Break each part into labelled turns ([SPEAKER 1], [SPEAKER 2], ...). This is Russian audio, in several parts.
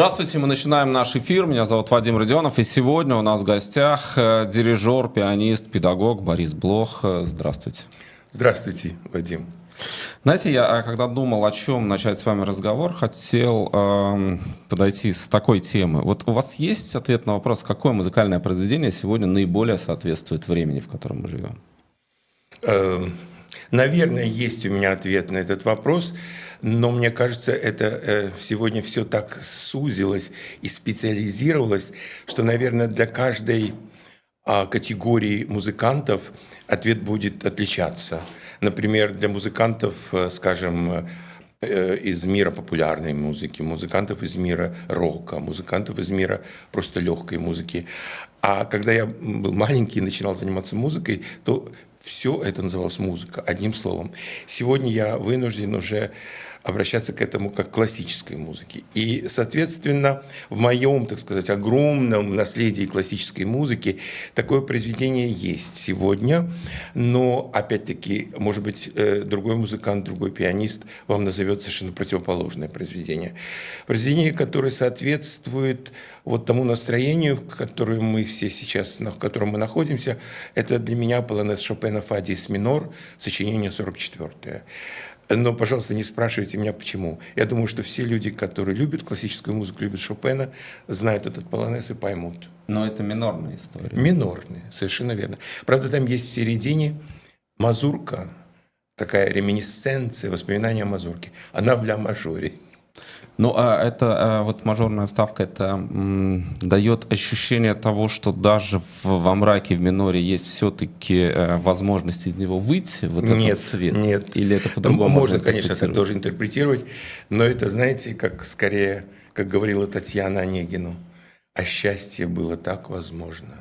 [SPEAKER 1] Здравствуйте, мы начинаем наш эфир. Меня зовут Вадим Родионов, и сегодня у нас в гостях э, дирижер, пианист, педагог Борис Блох. Э, здравствуйте.
[SPEAKER 2] Здравствуйте, Вадим.
[SPEAKER 1] Знаете, я а, когда думал, о чем начать с вами разговор, хотел э, подойти с такой темы. Вот у вас есть ответ на вопрос, какое музыкальное произведение сегодня наиболее соответствует времени, в котором мы живем?
[SPEAKER 2] Э, наверное, есть у меня ответ на этот вопрос, но мне кажется, это э, сегодня все так сузилось и специализировалось, что, наверное, для каждой э, категории музыкантов ответ будет отличаться. Например, для музыкантов, э, скажем, э, из мира популярной музыки, музыкантов из мира рока, музыкантов из мира просто легкой музыки. А когда я был маленький и начинал заниматься музыкой, то все это называлось музыка, одним словом. Сегодня я вынужден уже обращаться к этому как к классической музыке. И, соответственно, в моем, так сказать, огромном наследии классической музыки такое произведение есть сегодня, но, опять-таки, может быть, э, другой музыкант, другой пианист вам назовет совершенно противоположное произведение. Произведение, которое соответствует вот тому настроению, в котором мы все сейчас, в котором мы находимся, это для меня полонез Шопена «Фа минор», сочинение 44 но, пожалуйста, не спрашивайте меня, почему. Я думаю, что все люди, которые любят классическую музыку, любят Шопена, знают этот полонез и поймут.
[SPEAKER 1] Но это минорная история.
[SPEAKER 2] Минорная, совершенно верно. Правда, там есть в середине мазурка, такая реминисценция, воспоминания о мазурке. Она в ля-мажоре.
[SPEAKER 1] Ну, а это а, вот мажорная вставка, это м, дает ощущение того, что даже в, во мраке в миноре есть все-таки э, возможность из него выйти, вот
[SPEAKER 2] нет,
[SPEAKER 1] этот цвет?
[SPEAKER 2] Нет,
[SPEAKER 1] Или это по-другому?
[SPEAKER 2] Можно, конечно, так тоже интерпретировать, но это, знаете, как скорее, как говорила Татьяна Онегину, а счастье было так возможно,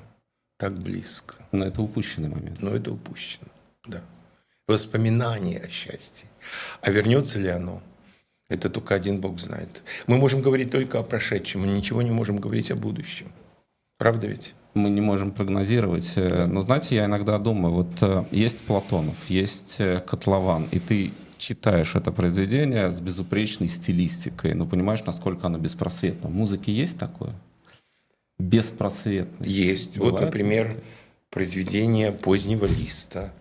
[SPEAKER 2] так близко.
[SPEAKER 1] Но это упущенный момент.
[SPEAKER 2] Но это упущено, да. Воспоминание о счастье. А вернется ли оно? Это только один Бог знает. Мы можем говорить только о прошедшем, мы ничего не можем говорить о будущем. Правда ведь?
[SPEAKER 1] Мы не можем прогнозировать. Э, но знаете, я иногда думаю, вот э, есть Платонов, есть э, Котлован, и ты читаешь это произведение с безупречной стилистикой, но понимаешь, насколько оно беспросветно. В музыке есть такое? Беспросветность.
[SPEAKER 2] Есть. Бывает? Вот, например, произведение позднего листа.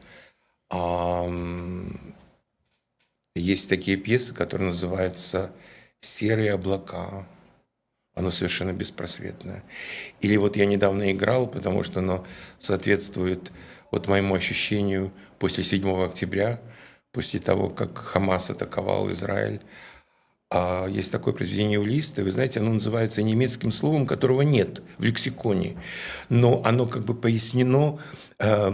[SPEAKER 2] Есть такие пьесы, которые называются «Серые облака». Оно совершенно беспросветное. Или вот я недавно играл, потому что оно соответствует вот моему ощущению после 7 октября, после того, как Хамас атаковал Израиль. А есть такое произведение у Листа, вы знаете, оно называется немецким словом, которого нет в лексиконе, но оно как бы пояснено э,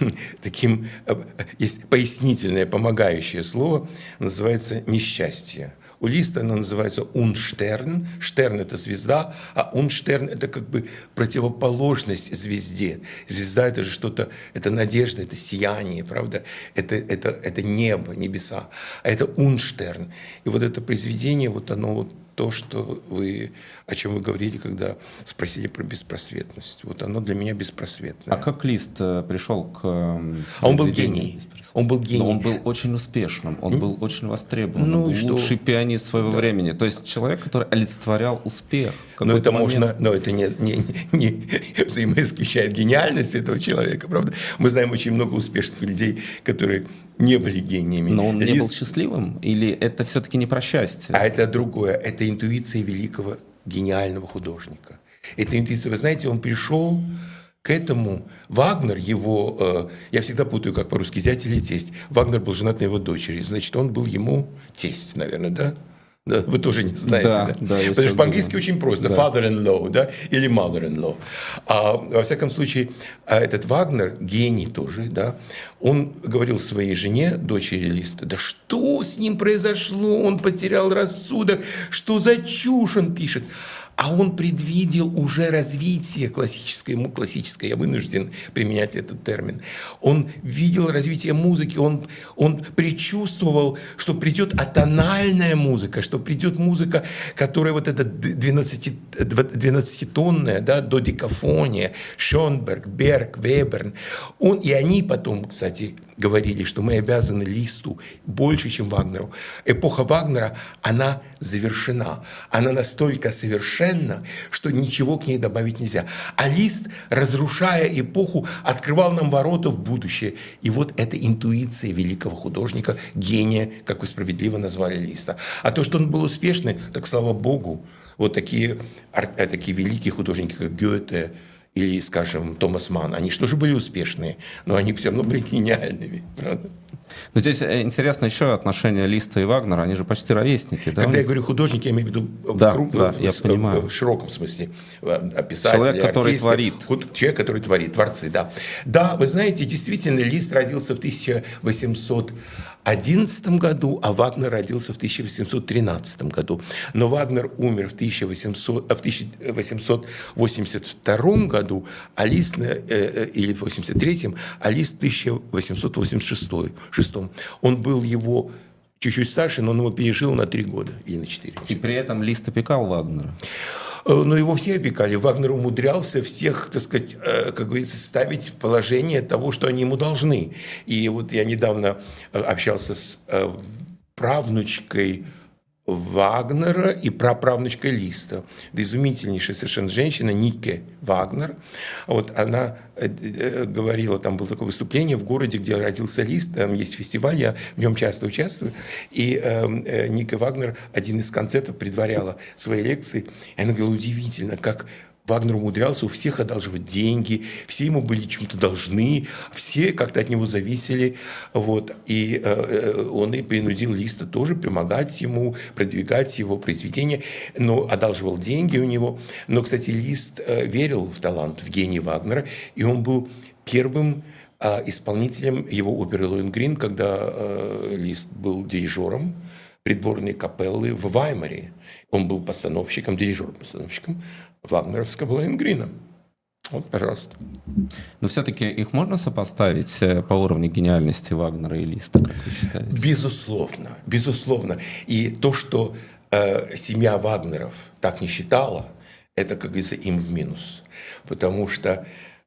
[SPEAKER 2] таким, э, есть пояснительное, помогающее слово, называется «несчастье». У Листа оно называется «унштерн». «Штерн» — это звезда, а «унштерн» — это как бы противоположность звезде. Звезда — это же что-то, это надежда, это сияние, правда? Это, это, это небо, небеса. А это «унштерн». И вот это произведение, вот оно вот то, что вы, о чем вы говорили, когда спросили про беспросветность. Вот оно для меня беспросветное.
[SPEAKER 1] А как Лист э, пришел к...
[SPEAKER 2] А он был гений. Он был гений.
[SPEAKER 1] Но он был очень успешным, он был очень востребован, ну, он был что? лучший пианист своего да. времени. То есть человек, который олицетворял успех.
[SPEAKER 2] Но это момент... можно, но это не, не, не взаимоисключает гениальность этого человека, правда? Мы знаем очень много успешных людей, которые не были гениями.
[SPEAKER 1] Но он Лист... не был счастливым? Или это все-таки не про счастье?
[SPEAKER 2] А это другое. Это интуиция великого гениального художника. Это интуиция. Вы знаете, он пришел к этому Вагнер, его, э, я всегда путаю, как по-русски, зять или тесть. Вагнер был женат на его дочери, значит, он был ему тесть, наверное, да? Да, вы тоже не знаете, да? да? да Потому что по-английски очень просто. Да. Father-in-law, да, или mother-in-law. А, во всяком случае, а этот Вагнер, гений тоже, да, он говорил своей жене, дочери Листа, да что с ним произошло, он потерял рассудок, что за чушь он пишет. А он предвидел уже развитие классической, классической, я вынужден применять этот термин. Он видел развитие музыки, он, он предчувствовал, что придет атональная музыка, что придет музыка, которая вот эта 12, 12-тонная, да, додикафония, Шонберг, Берг, Веберн. Он, и они потом, кстати, говорили, что мы обязаны Листу больше, чем Вагнеру. Эпоха Вагнера, она завершена. Она настолько совершенна, что ничего к ней добавить нельзя. А Лист, разрушая эпоху, открывал нам ворота в будущее. И вот это интуиция великого художника, гения, как вы справедливо назвали Листа. А то, что он был успешный, так слава Богу. Вот такие, э, такие великие художники, как Гёте, или, скажем, Томас Ман, они что же были успешные, но они все равно были гениальными, правда?
[SPEAKER 1] Но здесь э, интересно еще отношение Листа и Вагнера, они же почти ровесники, да?
[SPEAKER 2] Когда я говорю художник, я имею в виду
[SPEAKER 1] да, в, круг, да, в, я в, понимаю.
[SPEAKER 2] в широком смысле. Писатели,
[SPEAKER 1] Человек, который
[SPEAKER 2] артисты,
[SPEAKER 1] творит.
[SPEAKER 2] Человек, который творит, творцы, да. Да, вы знаете, действительно, Лист родился в 1800 1811 году, а Вагнер родился в 1813 году. Но Вагнер умер в, 1800, в 1882 году, а Лист, э, э, или в 1883, а Лист в 1886. Он был его чуть-чуть старше, но он его пережил на три года или на четыре.
[SPEAKER 1] И при этом Лист опекал Вагнера.
[SPEAKER 2] Э, но его все опекали. Вагнер умудрялся всех, так сказать, э, как говорится, ставить в положение того, что они ему должны. И вот я недавно э, общался с правнучкой Вагнера и праправнучка Листа. Да изумительнейшая совершенно женщина Нике Вагнер. Вот она э, э, говорила, там было такое выступление в городе, где родился Лист, там есть фестиваль, я в нем часто участвую. И э, э, Ника Вагнер один из концертов предваряла свои лекции. И она говорила, удивительно, как Вагнер умудрялся у всех одалживать деньги, все ему были чем-то должны, все как-то от него зависели. Вот. И э, э, он и принудил Листа тоже помогать ему, продвигать его произведения, но одалживал деньги у него. Но, кстати, Лист э, верил в талант, в гений Вагнера, и он был первым э, исполнителем его оперы «Лоенгрин», когда э, Лист был дирижером придворной капеллы в Ваймаре. Он был постановщиком, дирижером-постановщиком вагнеровского Лоенгрина. Вот, пожалуйста.
[SPEAKER 1] Но все-таки их можно сопоставить э, по уровню гениальности Вагнера и Листа, как вы считаете?
[SPEAKER 2] Безусловно, безусловно. И то, что э, семья Вагнеров так не считала, это, как говорится, им в минус. Потому что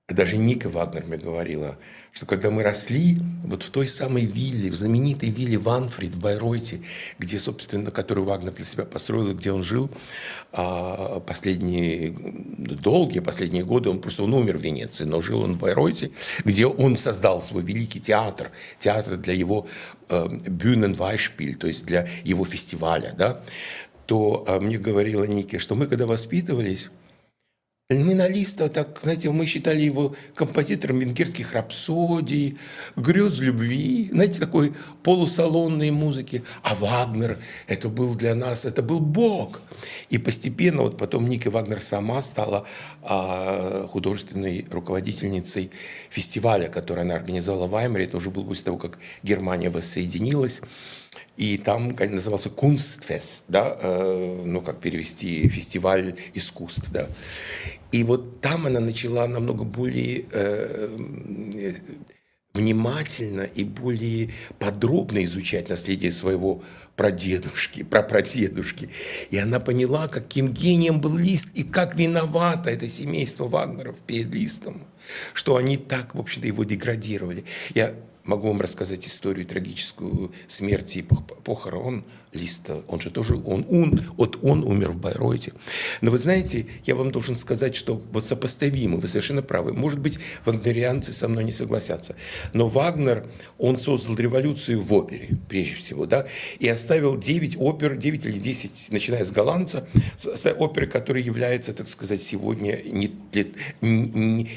[SPEAKER 2] даже Ника Вагнер мне говорила, что когда мы росли, вот в той самой вилле, в знаменитой вилле Ванфрид в Байройте, где, собственно, которую Вагнер для себя построил, где он жил а, последние, долгие последние годы, он просто он умер в Венеции, но жил он в Байройте, где он создал свой великий театр, театр для его э, Бюненвайшпиль, то есть для его фестиваля, да, то э, мне говорила Ники, что мы когда воспитывались, Номиналиста, так, знаете, мы считали его композитором венгерских рапсодий, грез любви, знаете, такой полусалонной музыки. А Вагнер, это был для нас, это был Бог. И постепенно, вот потом Ника Вагнер сама стала а, художественной руководительницей фестиваля, который она организовала в Ваймере. Это уже было после того, как Германия воссоединилась. И там назывался Kunstfest, да, э, ну как перевести, фестиваль искусств, да. И вот там она начала намного более э, внимательно и более подробно изучать наследие своего прадедушки, прапрадедушки. И она поняла, каким гением был Лист и как виновато это семейство Вагнеров перед Листом, что они так, в общем-то, его деградировали. Я Могу вам рассказать историю трагическую смерти и похорон Листа. Он же тоже, он, он, вот он умер в Байройте. Но вы знаете, я вам должен сказать, что вот сопоставимо, вы совершенно правы. Может быть, вагнерианцы со мной не согласятся. Но Вагнер, он создал революцию в опере, прежде всего, да, и оставил 9 опер, 9 или 10, начиная с голландца, оперы, которые являются, так сказать, сегодня не, не,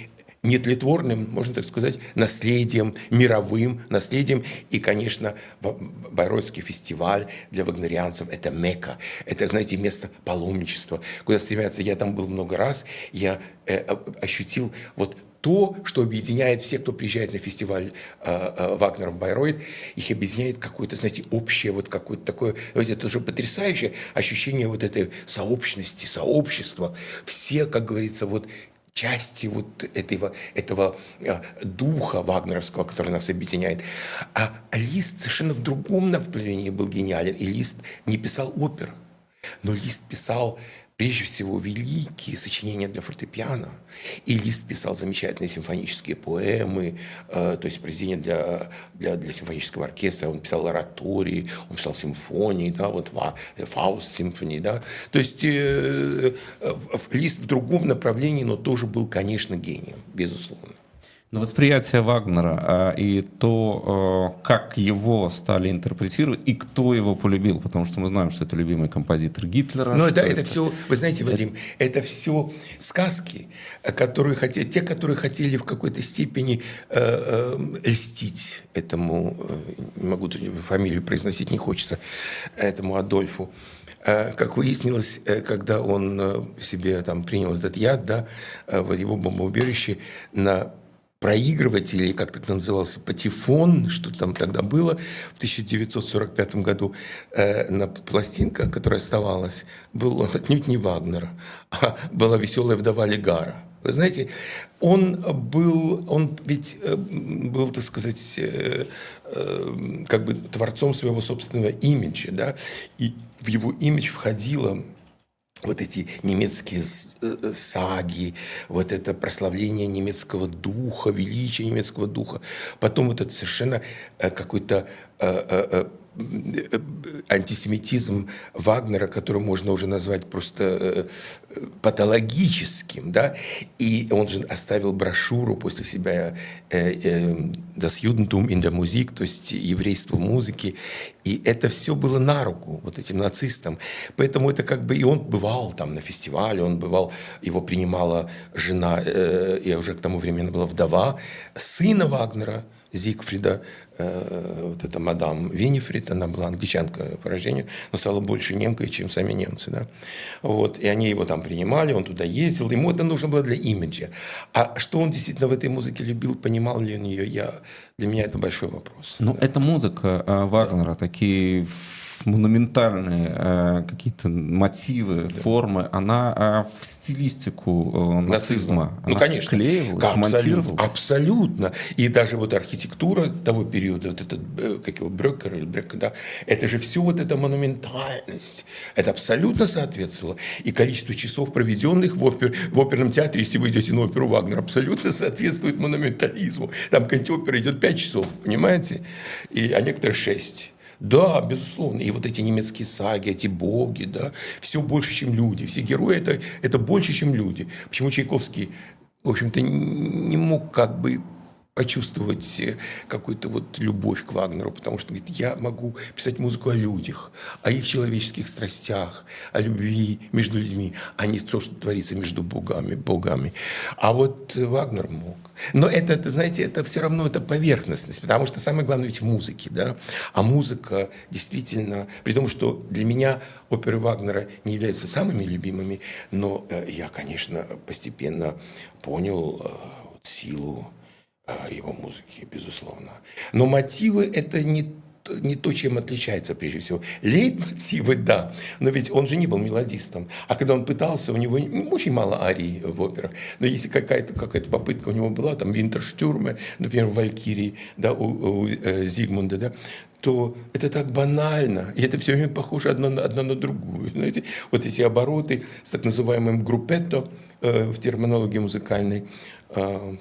[SPEAKER 2] нетлетворным, можно так сказать, наследием, мировым наследием. И, конечно, Байройский фестиваль для вагнерианцев – это Мекка. Это, знаете, место паломничества, куда стремятся. Я там был много раз, я э, ощутил вот то, что объединяет всех, кто приезжает на фестиваль э, э, Вагнера в Байройт, их объединяет какое-то, знаете, общее, вот какое-то такое, знаете, это уже потрясающее ощущение вот этой сообщности, сообщества. Все, как говорится, вот части вот этого, этого э, духа вагнеровского, который нас объединяет. А Лист совершенно в другом направлении был гениален. И Лист не писал опер, но Лист писал прежде всего, великие сочинения для фортепиано. И Лист писал замечательные симфонические поэмы, э, то есть произведения для, для, для симфонического оркестра. Он писал оратории, он писал симфонии, да, вот Фауст симфонии, да. То есть э, э, Лист в другом направлении, но тоже был, конечно, гением, безусловно.
[SPEAKER 1] Но восприятие Вагнера а, и то, а, как его стали интерпретировать, и кто его полюбил, потому что мы знаем, что это любимый композитор Гитлера.
[SPEAKER 2] Ну, да, это, это все, вы знаете, Вадим, это, это все сказки, которые хотели, те, которые хотели в какой-то степени э, э, льстить этому, э, не могу фамилию произносить, не хочется, этому Адольфу. Э, как выяснилось, э, когда он э, себе там принял этот яд, да, в его бомбоубежище на проигрыватель, или как так назывался, патефон, что там тогда было, в 1945 году э, на пластинка, которая оставалась, был отнюдь не Вагнер, а была «Веселая вдова Легара». Вы знаете, он был, он ведь э, был, так сказать, э, э, как бы творцом своего собственного имиджа, да, и в его имидж входило вот эти немецкие э, э, саги, вот это прославление немецкого духа, величие немецкого духа. Потом вот это совершенно э, какой-то антисемитизм Вагнера, который можно уже назвать просто патологическим, да, и он же оставил брошюру после себя «Das Judentum in der Musik», то есть еврейство в музыке, и это все было на руку вот этим нацистам. Поэтому это как бы... И он бывал там на фестивале, он бывал, его принимала жена, э, я уже к тому времени была вдова, сына Вагнера, Зигфрида, э, вот эта мадам Винифрид, она была англичанка по рождению, но стала больше немкой, чем сами немцы. Да? Вот, и они его там принимали, он туда ездил, ему это нужно было для имиджа. А что он действительно в этой музыке любил, понимал ли он ее, я, для меня это большой вопрос.
[SPEAKER 1] Ну, да. это музыка э, Вагнера, такие монументальные э, какие-то мотивы, да. формы, она э, в стилистику э, нацизма, нацизма
[SPEAKER 2] ну, конечно.
[SPEAKER 1] вклеивалась,
[SPEAKER 2] абсолютно, абсолютно. И даже вот архитектура того периода, вот этот, э, как его, Брекер или Брекер, да, это же все вот эта монументальность, это абсолютно соответствовало. И количество часов, проведенных в, опер, в оперном театре, если вы идете на оперу Вагнер, абсолютно соответствует монументализму. Там какая-нибудь опера идет 5 часов, понимаете? И, а некоторые 6. Да, безусловно. И вот эти немецкие саги, эти боги, да, все больше, чем люди. Все герои это, это больше, чем люди. Почему Чайковский, в общем-то, не мог как бы почувствовать э, какую-то вот любовь к Вагнеру, потому что говорит, я могу писать музыку о людях, о их человеческих страстях, о любви между людьми, а не то, что творится между богами, богами. А вот Вагнер мог. Но это, это, знаете, это все равно это поверхностность, потому что самое главное ведь в музыке, да. А музыка действительно, при том, что для меня оперы Вагнера не являются самыми любимыми, но э, я, конечно, постепенно понял э, силу его музыки, безусловно. Но мотивы – это не не то, чем отличается прежде всего. Лейтмотивы, да, но ведь он же не был мелодистом. А когда он пытался, у него очень мало арий в операх. Но если какая-то какая попытка у него была, там Винтерштюрме, например, в Валькирии, да, у, у э, Зигмунда, да, то это так банально, и это все время похоже одно на, одно на другую. Знаете, вот эти обороты с так называемым группетто э, в терминологии музыкальной,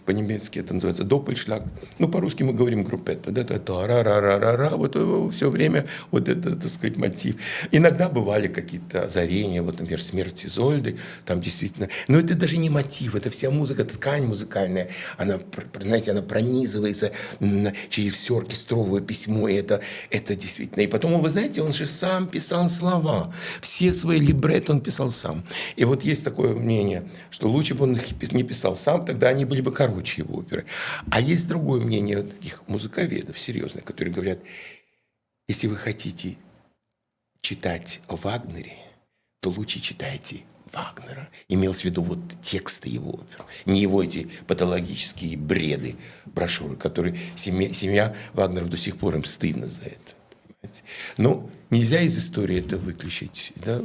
[SPEAKER 2] по-немецки это называется доппельшлаг. Ну, по-русски мы говорим группетто. Да, это ра ра ра ра ра вот все время вот это, так сказать, мотив. Иногда бывали какие-то озарения, вот, например, смерть Изольды, там действительно. Но это даже не мотив, это вся музыка, ткань музыкальная. Она, знаете, она пронизывается через все оркестровое письмо, и это, это действительно. И потом, вы знаете, он же сам писал слова. Все свои либретто он писал сам. И вот есть такое мнение, что лучше бы он не писал сам, тогда они они были бы короче его оперы. А есть другое мнение таких музыковедов серьезных, которые говорят, если вы хотите читать о Вагнере, то лучше читайте Вагнера. Имелось в виду вот тексты его опер, не его эти патологические бреды, брошюры, которые семья, семья Вагнеров до сих пор им стыдно за это. Понимаете? Но нельзя из истории это выключить. Да?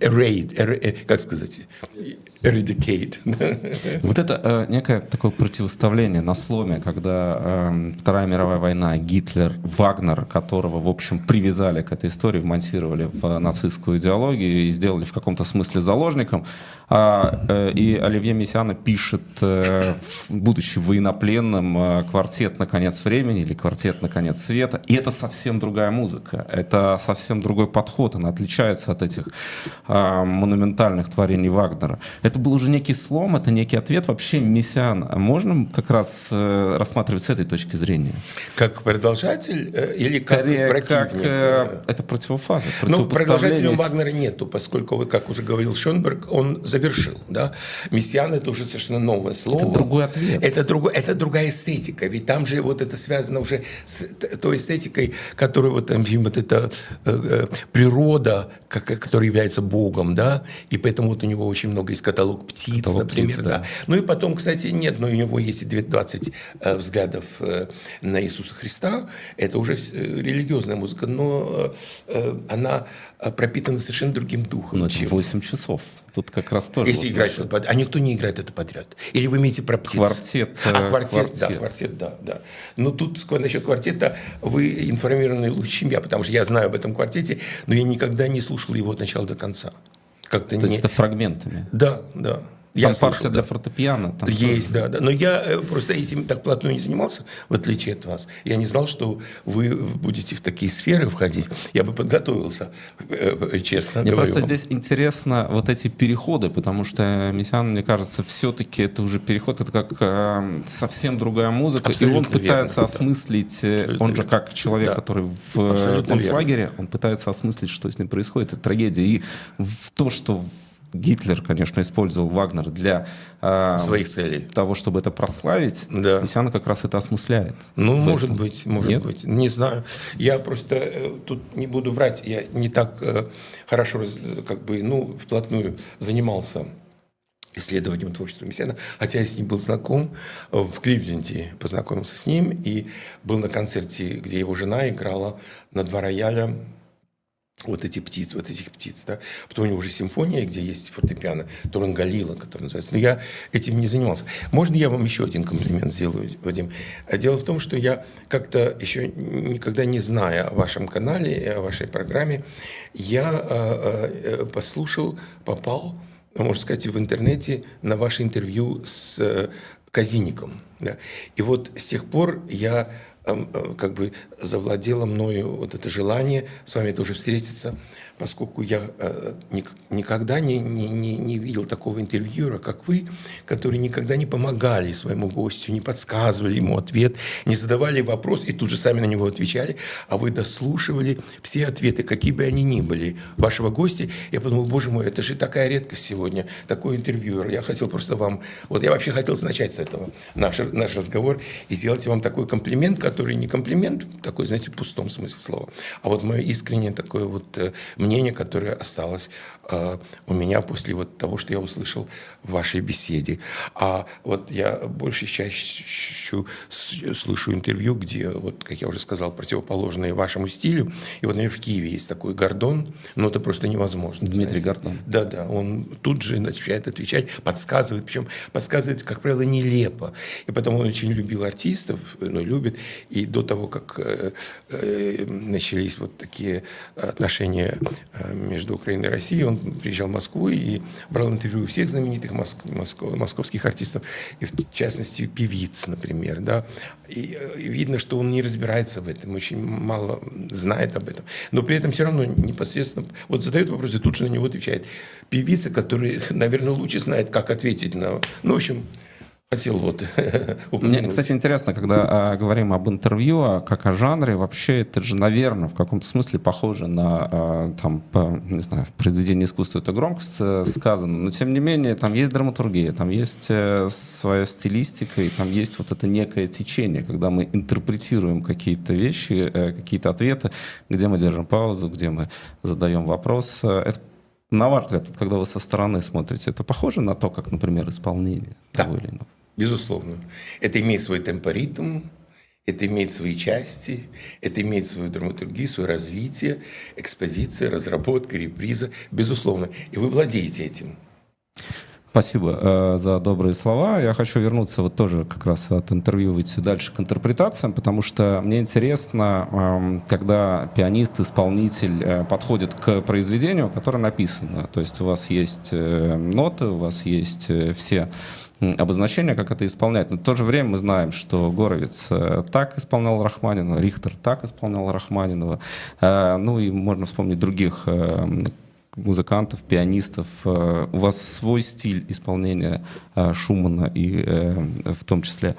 [SPEAKER 2] Erade, er, как сказать, eradicate.
[SPEAKER 1] Вот это э, некое такое противоставление на сломе, когда э, Вторая мировая война, Гитлер, Вагнер, которого, в общем, привязали к этой истории, вмонтировали в нацистскую идеологию и сделали в каком-то смысле заложником, а, э, и Оливье Мессиана пишет, э, будучи военнопленным, э, квартет «На конец времени» или квартет «На конец света», и это совсем другая музыка, это совсем другой подход, она отличается от этих э, монументальных творений Вагнера. Это был уже некий слом, это некий ответ. Вообще Мессиан можно как раз рассматривать с этой точки зрения?
[SPEAKER 2] Как продолжатель или
[SPEAKER 1] Скорее,
[SPEAKER 2] как противник?
[SPEAKER 1] Как, это противофаза.
[SPEAKER 2] Ну, продолжателем Вагнера нету, поскольку, вот как уже говорил Шонберг, он завершил. Да? Мессиан это уже совершенно новое слово.
[SPEAKER 1] Это другой ответ.
[SPEAKER 2] Это, другой, это другая эстетика. Ведь там же вот это связано уже с той эстетикой, которая вот, там, вот эта э, э, природа, как, которая является Богом, да, и поэтому вот у него очень много есть каталог птиц, каталог например, птиц, да. да. Ну и потом, кстати, нет, но у него есть 20 э, взглядов э, на Иисуса Христа, это уже э, религиозная музыка, но э, она пропитана совершенно другим духом.
[SPEAKER 1] Но это 8 часов. Тут как раз тоже...
[SPEAKER 2] Если вот играть это подряд. А никто не играет это подряд. Или вы имеете про птиц?
[SPEAKER 1] Квартет.
[SPEAKER 2] А, квартет, квартет. да, квартет, да, да. Но тут насчет квартета вы информированы лучше, чем я, потому что я знаю об этом квартете, но я никогда не слушал его от начала до конца.
[SPEAKER 1] Как-то То не... есть это фрагментами?
[SPEAKER 2] Да, да.
[SPEAKER 1] Я там слушал, партия да. для фортепиано.
[SPEAKER 2] Там Есть, тоже. да, да. Но я э, просто этим так плотно не занимался, в отличие от вас. Я не знал, что вы будете в такие сферы входить. Я бы подготовился, э, э, честно
[SPEAKER 1] Мне просто здесь интересно вот эти переходы, потому что Мессиан, мне кажется, все-таки это уже переход, это как э, совсем другая музыка. Абсолютно и он пытается верно, осмыслить, Абсолютно он же как человек, да. который в концлагере, он пытается осмыслить, что с ним происходит, это трагедия. И в то, что Гитлер, конечно, использовал Вагнер для
[SPEAKER 2] э, своих целей,
[SPEAKER 1] того, чтобы это прославить. Да. Мессиана как раз это осмысляет.
[SPEAKER 2] Ну, может этом. быть, может Нет? быть, не знаю. Я просто э, тут не буду врать, я не так э, хорошо, как бы, ну, вплотную занимался исследованием творчества Мессиана, хотя я с ним был знаком в Кливленде, познакомился с ним и был на концерте, где его жена играла на два рояля вот эти птицы, вот этих птиц, да. Потом у него уже симфония, где есть фортепиано, Турангалила, который называется. Но я этим не занимался. Можно я вам еще один комплимент сделаю, Вадим? Дело в том, что я как-то еще никогда не зная о вашем канале о вашей программе, я э, э, послушал, попал, можно сказать, в интернете на ваше интервью с э, Казиником. Да. И вот с тех пор я Э, как бы завладело мною вот это желание с вами тоже встретиться, поскольку я э, никогда не, не, не, не видел такого интервьюера, как вы, которые никогда не помогали своему гостю, не подсказывали ему ответ, не задавали вопрос и тут же сами на него отвечали, а вы дослушивали все ответы, какие бы они ни были, вашего гостя. Я подумал, боже мой, это же такая редкость сегодня, такой интервьюер. Я хотел просто вам... Вот я вообще хотел начать с этого наш, наш разговор и сделать вам такой комплимент, который не комплимент, такой, знаете, в пустом смысле слова, а вот мое искреннее такое вот э, мнение, которое осталось э, у меня после вот того, что я услышал в вашей беседе. А вот я больше чаще слышу интервью, где, вот, как я уже сказал, противоположные вашему стилю. И вот, например, в Киеве есть такой Гордон, но это просто невозможно.
[SPEAKER 1] Дмитрий знаете. Гордон.
[SPEAKER 2] Да, да, он тут же начинает отвечать, подсказывает, причем подсказывает, как правило, нелепо. И потом он очень любил артистов, ну, любит, и до того, как э, э, начались вот такие отношения э, между Украиной и Россией, он приезжал в Москву и брал интервью у всех знаменитых моск, моск, московских артистов, и в частности певиц, например. Да? И, видно, что он не разбирается в этом, очень мало знает об этом. Но при этом все равно непосредственно вот задает вопрос и тут же на него отвечает. Певица, которая, наверное, лучше знает, как ответить на... Ну, в общем, хотел вот
[SPEAKER 1] Мне, кстати, интересно, когда а, говорим об интервью, а, как о жанре, вообще это же, наверное, в каком-то смысле похоже на, а, там, по, не знаю, произведение искусства, это громко сказано, но тем не менее там есть драматургия, там есть э, своя стилистика, и там есть вот это некое течение, когда мы интерпретируем какие-то вещи, э, какие-то ответы, где мы держим паузу, где мы задаем вопрос. Э, это на ваш взгляд, когда вы со стороны смотрите, это похоже на то, как, например, исполнение
[SPEAKER 2] да. того или иного? Безусловно. Это имеет свой темпоритм, Это имеет свои части, это имеет свою драматургию, свое развитие, экспозиция, разработка, реприза, безусловно. И вы владеете этим.
[SPEAKER 1] Спасибо э, за добрые слова. Я хочу вернуться вот тоже как раз от интервью выйти дальше к интерпретациям, потому что мне интересно, э, когда пианист, исполнитель э, подходит к произведению, которое написано. То есть у вас есть э, ноты, у вас есть э, все обозначения, как это исполнять. Но в то же время мы знаем, что Горовец э, так исполнял Рахманинова, Рихтер так исполнял Рахманинова. Э, ну и можно вспомнить других э, музыкантов, пианистов. Э, у вас свой стиль исполнения э, Шумана и э, в том числе.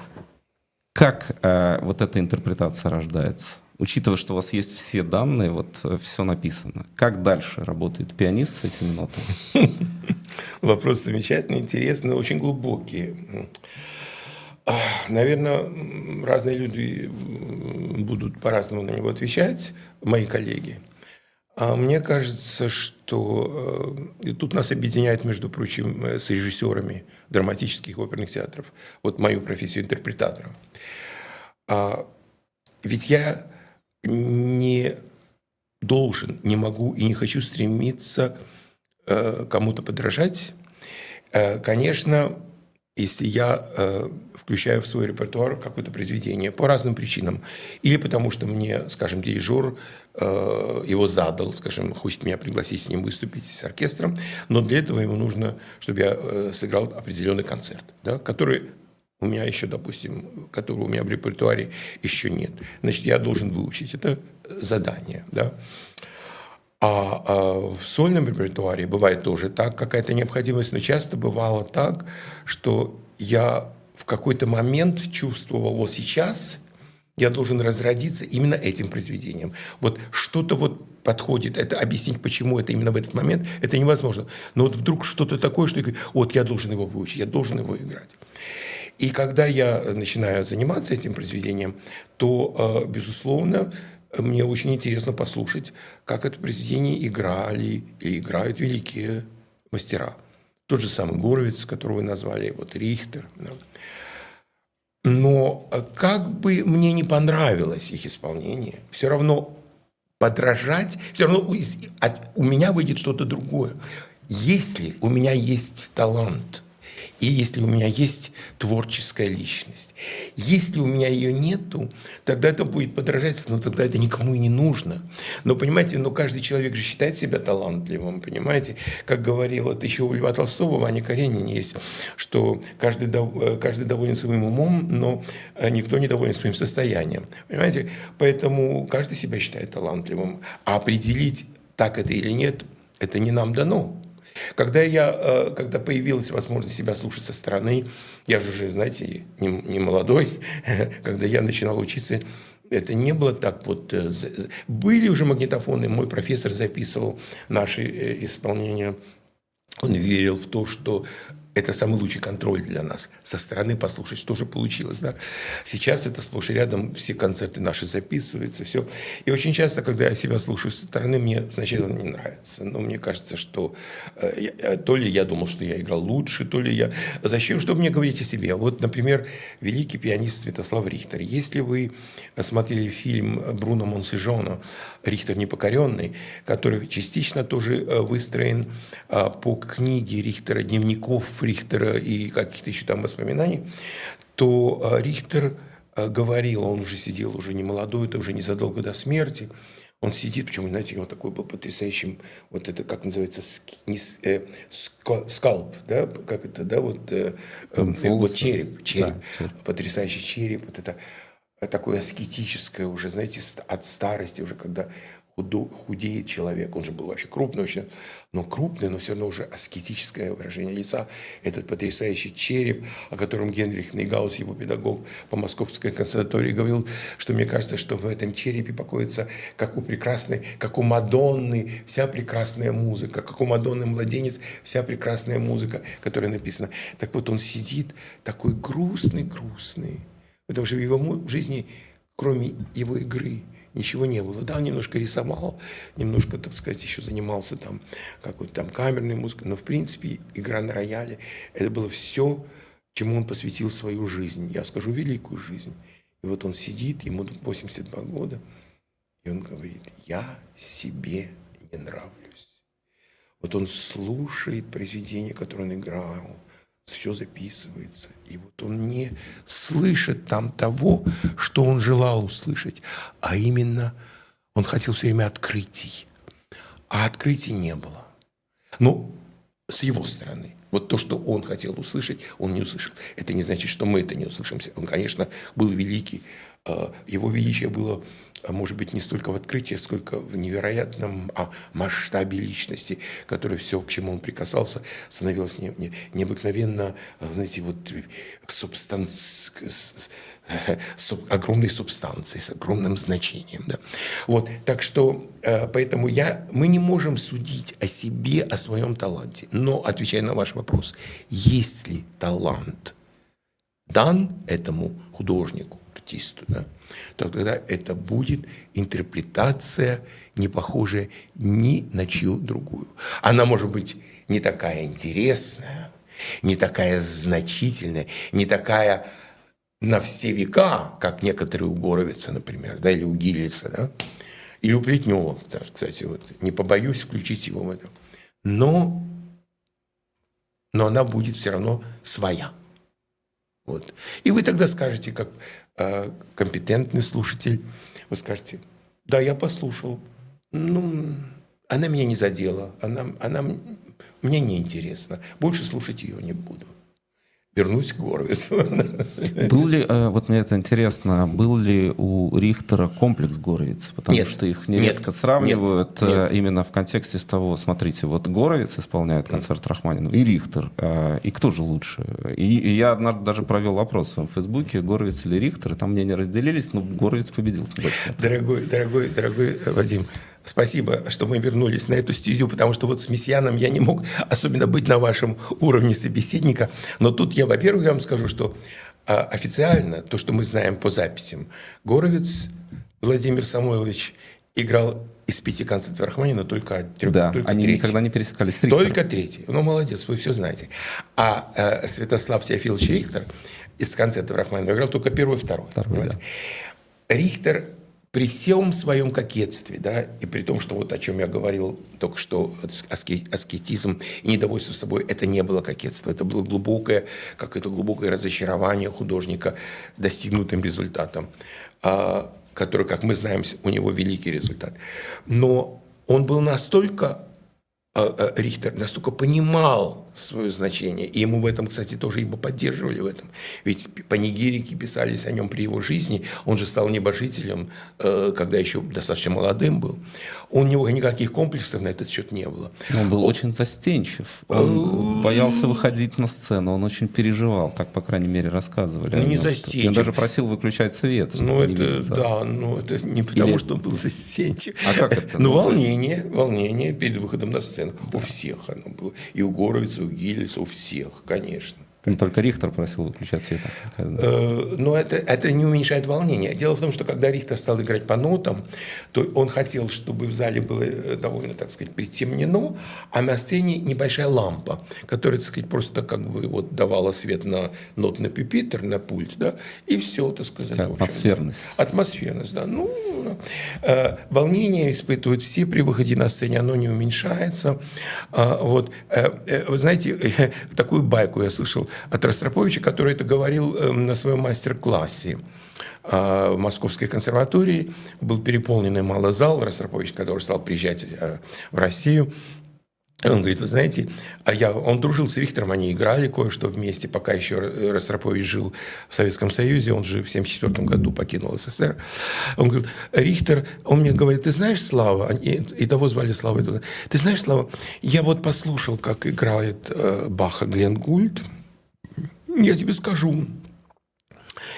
[SPEAKER 1] Как вот эта интерпретация рождается? Учитывая, что у вас есть все данные, вот все написано. Как дальше работает пианист с этими нотами?
[SPEAKER 2] Вопрос замечательный, интересный, очень глубокий. Наверное, разные люди будут по-разному на него отвечать, мои коллеги. А мне кажется, что э, и тут нас объединяет, между прочим, э, с режиссерами драматических оперных театров. Вот мою профессию интерпретатора. А, ведь я не должен, не могу и не хочу стремиться э, кому-то подражать. Конечно, если я э, включаю в свой репертуар какое-то произведение по разным причинам. Или потому что мне, скажем, дирижер э, его задал, скажем, хочет меня пригласить с ним выступить с оркестром, но для этого ему нужно, чтобы я э, сыграл определенный концерт, да, который у меня еще, допустим, которого у меня в репертуаре еще нет. Значит, я должен выучить это задание. Да. А, а в сольном репертуаре бывает тоже так, какая-то необходимость, но часто бывало так, что я в какой-то момент чувствовал, вот сейчас я должен разродиться именно этим произведением. Вот что-то вот подходит, это объяснить, почему это именно в этот момент, это невозможно. Но вот вдруг что-то такое, что я говорю, вот я должен его выучить, я должен его играть. И когда я начинаю заниматься этим произведением, то, э, безусловно, мне очень интересно послушать, как это произведение играли или играют великие мастера. Тот же самый Горовец, которого вы назвали, вот Рихтер. Но э, как бы мне не понравилось их исполнение, все равно подражать, все равно у меня выйдет что-то другое. Если у меня есть талант – и если у меня есть творческая личность. Если у меня ее нету, тогда это будет подражательство, но тогда это никому и не нужно. Но понимаете, но каждый человек же считает себя талантливым, понимаете? Как говорил это еще у Льва Толстого, Ваня Каренин есть, что каждый, э, каждый доволен своим умом, но э, никто не доволен своим состоянием. Понимаете? Поэтому каждый себя считает талантливым. А определить, так это или нет, это не нам дано. Когда, я, э, когда появилась возможность себя слушать со стороны, я же уже, знаете, не, не молодой, когда я начинал учиться, это не было так вот... Э, были уже магнитофоны, мой профессор записывал наши э, исполнения. Он верил в то, что это самый лучший контроль для нас. Со стороны послушать, что же получилось. Да? Сейчас это сплошь и рядом, все концерты наши записываются, все. И очень часто, когда я себя слушаю со стороны, мне сначала не нравится. Но мне кажется, что э, э, то ли я думал, что я играл лучше, то ли я... Зачем? Что мне говорить о себе? Вот, например, великий пианист Святослав Рихтер. Если вы смотрели фильм Бруно Монсежона «Рихтер непокоренный», который частично тоже э, выстроен по книге Рихтера «Дневников Рихтера и каких-то еще там воспоминаний, то э, Рихтер э, говорил, он уже сидел, уже не молодой, это уже незадолго до смерти, он сидит, причем, знаете, он такой был потрясающим, вот это, как называется, ски, не, э, скалп, да, как это, да, вот, э, э, вот череп, череп, да, потрясающий череп, вот это. э, такое аскетическое уже, знаете, от старости уже, когда худеет человек, он же был вообще крупный очень, но крупный, но все равно уже аскетическое выражение лица, этот потрясающий череп, о котором Генрих Нейгаус, его педагог по Московской консерватории, говорил, что мне кажется, что в этом черепе покоится, как у прекрасной, как у Мадонны, вся прекрасная музыка, как у Мадонны младенец, вся прекрасная музыка, которая написана. Так вот он сидит такой грустный-грустный, потому что в его жизни, кроме его игры, ничего не было. Да, немножко рисовал, немножко, так сказать, еще занимался там какой-то там камерной музыкой, но в принципе игра на рояле, это было все, чему он посвятил свою жизнь. Я скажу, великую жизнь. И вот он сидит, ему 82 года, и он говорит, я себе не нравлюсь. Вот он слушает произведение, которое он играл, все записывается. И вот он не слышит там того, что он желал услышать, а именно он хотел все время открытий. А открытий не было. Ну, с его стороны. Вот то, что он хотел услышать, он не услышал. Это не значит, что мы это не услышим. Он, конечно, был великий. А, его величие было а может быть, не столько в открытии, сколько в невероятном а, масштабе личности, который все, к чему он прикасался, становилось не, не, необыкновенно, а, знаете, вот субстанц, суб, огромной субстанцией, с огромным значением. Да. Вот, так что, э, поэтому я, мы не можем судить о себе, о своем таланте. Но, отвечая на ваш вопрос, есть ли талант дан этому художнику, артисту, да, то тогда это будет интерпретация, не похожая ни на чью другую. Она может быть не такая интересная, не такая значительная, не такая на все века, как некоторые у Горовица, например, да, или у Гиллиса, да, или у Плетнева, даже, кстати, вот, не побоюсь включить его в это. Но, но она будет все равно своя. Вот. И вы тогда скажете, как компетентный слушатель, вы скажете, да, я послушал, ну, она меня не задела, она, она мне не интересна, больше слушать ее не буду вернусь к Горвицу.
[SPEAKER 1] Был ли, э, вот мне это интересно, был ли у Рихтера комплекс Горовиц? Потому
[SPEAKER 2] нет,
[SPEAKER 1] что их нередко нет, сравнивают
[SPEAKER 2] нет,
[SPEAKER 1] э,
[SPEAKER 2] нет.
[SPEAKER 1] именно в контексте с того, смотрите, вот Горовиц исполняет концерт Рахманинова и Рихтер. Э, и кто же лучше? И, и я однажды даже провел опрос в своем Фейсбуке, Горовиц или Рихтер, и там мнения разделились, но Горовиц победил.
[SPEAKER 2] Дорогой, дорогой, дорогой Вадим, Спасибо, что мы вернулись на эту стезю, потому что вот с Мессианом я не мог особенно быть на вашем уровне собеседника. Но тут я, во-первых, я вам скажу, что а, официально, то, что мы знаем по записям, Горовец Владимир Самойлович играл из пяти концертов Рахманина только,
[SPEAKER 1] да,
[SPEAKER 2] только
[SPEAKER 1] они
[SPEAKER 2] третий.
[SPEAKER 1] никогда не пересекались.
[SPEAKER 2] Только третий. Ну, молодец, вы все знаете. А э, Святослав Теофилович Рихтер из концертов Рахманинова играл только первый и второй.
[SPEAKER 1] второй да.
[SPEAKER 2] Рихтер при всем своем кокетстве, да, и при том, что вот о чем я говорил только что, аскетизм и недовольство собой, это не было кокетство, это было глубокое, какое-то глубокое разочарование художника достигнутым результатом, а, который, как мы знаем, у него великий результат. Но он был настолько Рихтер настолько понимал свое значение, и ему в этом, кстати, тоже его поддерживали в этом. Ведь панигирики писались о нем при его жизни, он же стал небожителем, э, когда еще достаточно молодым был. У него никаких комплексов на этот счет не было.
[SPEAKER 1] он был он... очень застенчив, он э, боялся выходить на сцену, он очень переживал, так, по крайней мере, рассказывали.
[SPEAKER 2] Ну, не застенчив.
[SPEAKER 1] Он даже просил выключать свет.
[SPEAKER 2] Ну, это, да, но это не потому, Или... что он был застенчив.
[SPEAKER 1] А как это?
[SPEAKER 2] Ну, волнение, волнение перед выходом на сцену. Да. У всех оно было. И у Горовица, у Гильца, у всех, конечно.
[SPEAKER 1] Только Рихтер просил выключать свет, насколько
[SPEAKER 2] я знаю. Но это, это не уменьшает волнение. Дело в том, что когда Рихтер стал играть по нотам, то он хотел, чтобы в зале было э, довольно, так сказать, притемнено, а на сцене небольшая лампа, которая, так сказать, просто как бы вот давала свет на нотный пюпитр, на пульт, да, и все, так сказать.
[SPEAKER 1] Атмосферность.
[SPEAKER 2] Атмосферность, да. Ну, э, волнение испытывают все при выходе на сцене, оно не уменьшается. Э, вот, э, э, вы знаете, э, такую байку я слышал от Ростроповича, который это говорил эм, на своем мастер-классе а, в Московской консерватории. Был переполненный малый зал. Ростропович, уже стал приезжать э, в Россию, он говорит, вы знаете, а я, он дружил с Рихтером, они играли кое-что вместе, пока еще Ростропович жил в Советском Союзе, он же в 1974 году покинул СССР. Он говорит, Рихтер, он мне говорит, ты знаешь, Слава, и, и того звали Слава, ты знаешь, Слава, я вот послушал, как играет э, Баха Глен Гульд, я тебе скажу,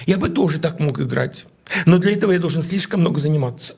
[SPEAKER 2] я бы тоже так мог играть. Но для этого я должен слишком много заниматься.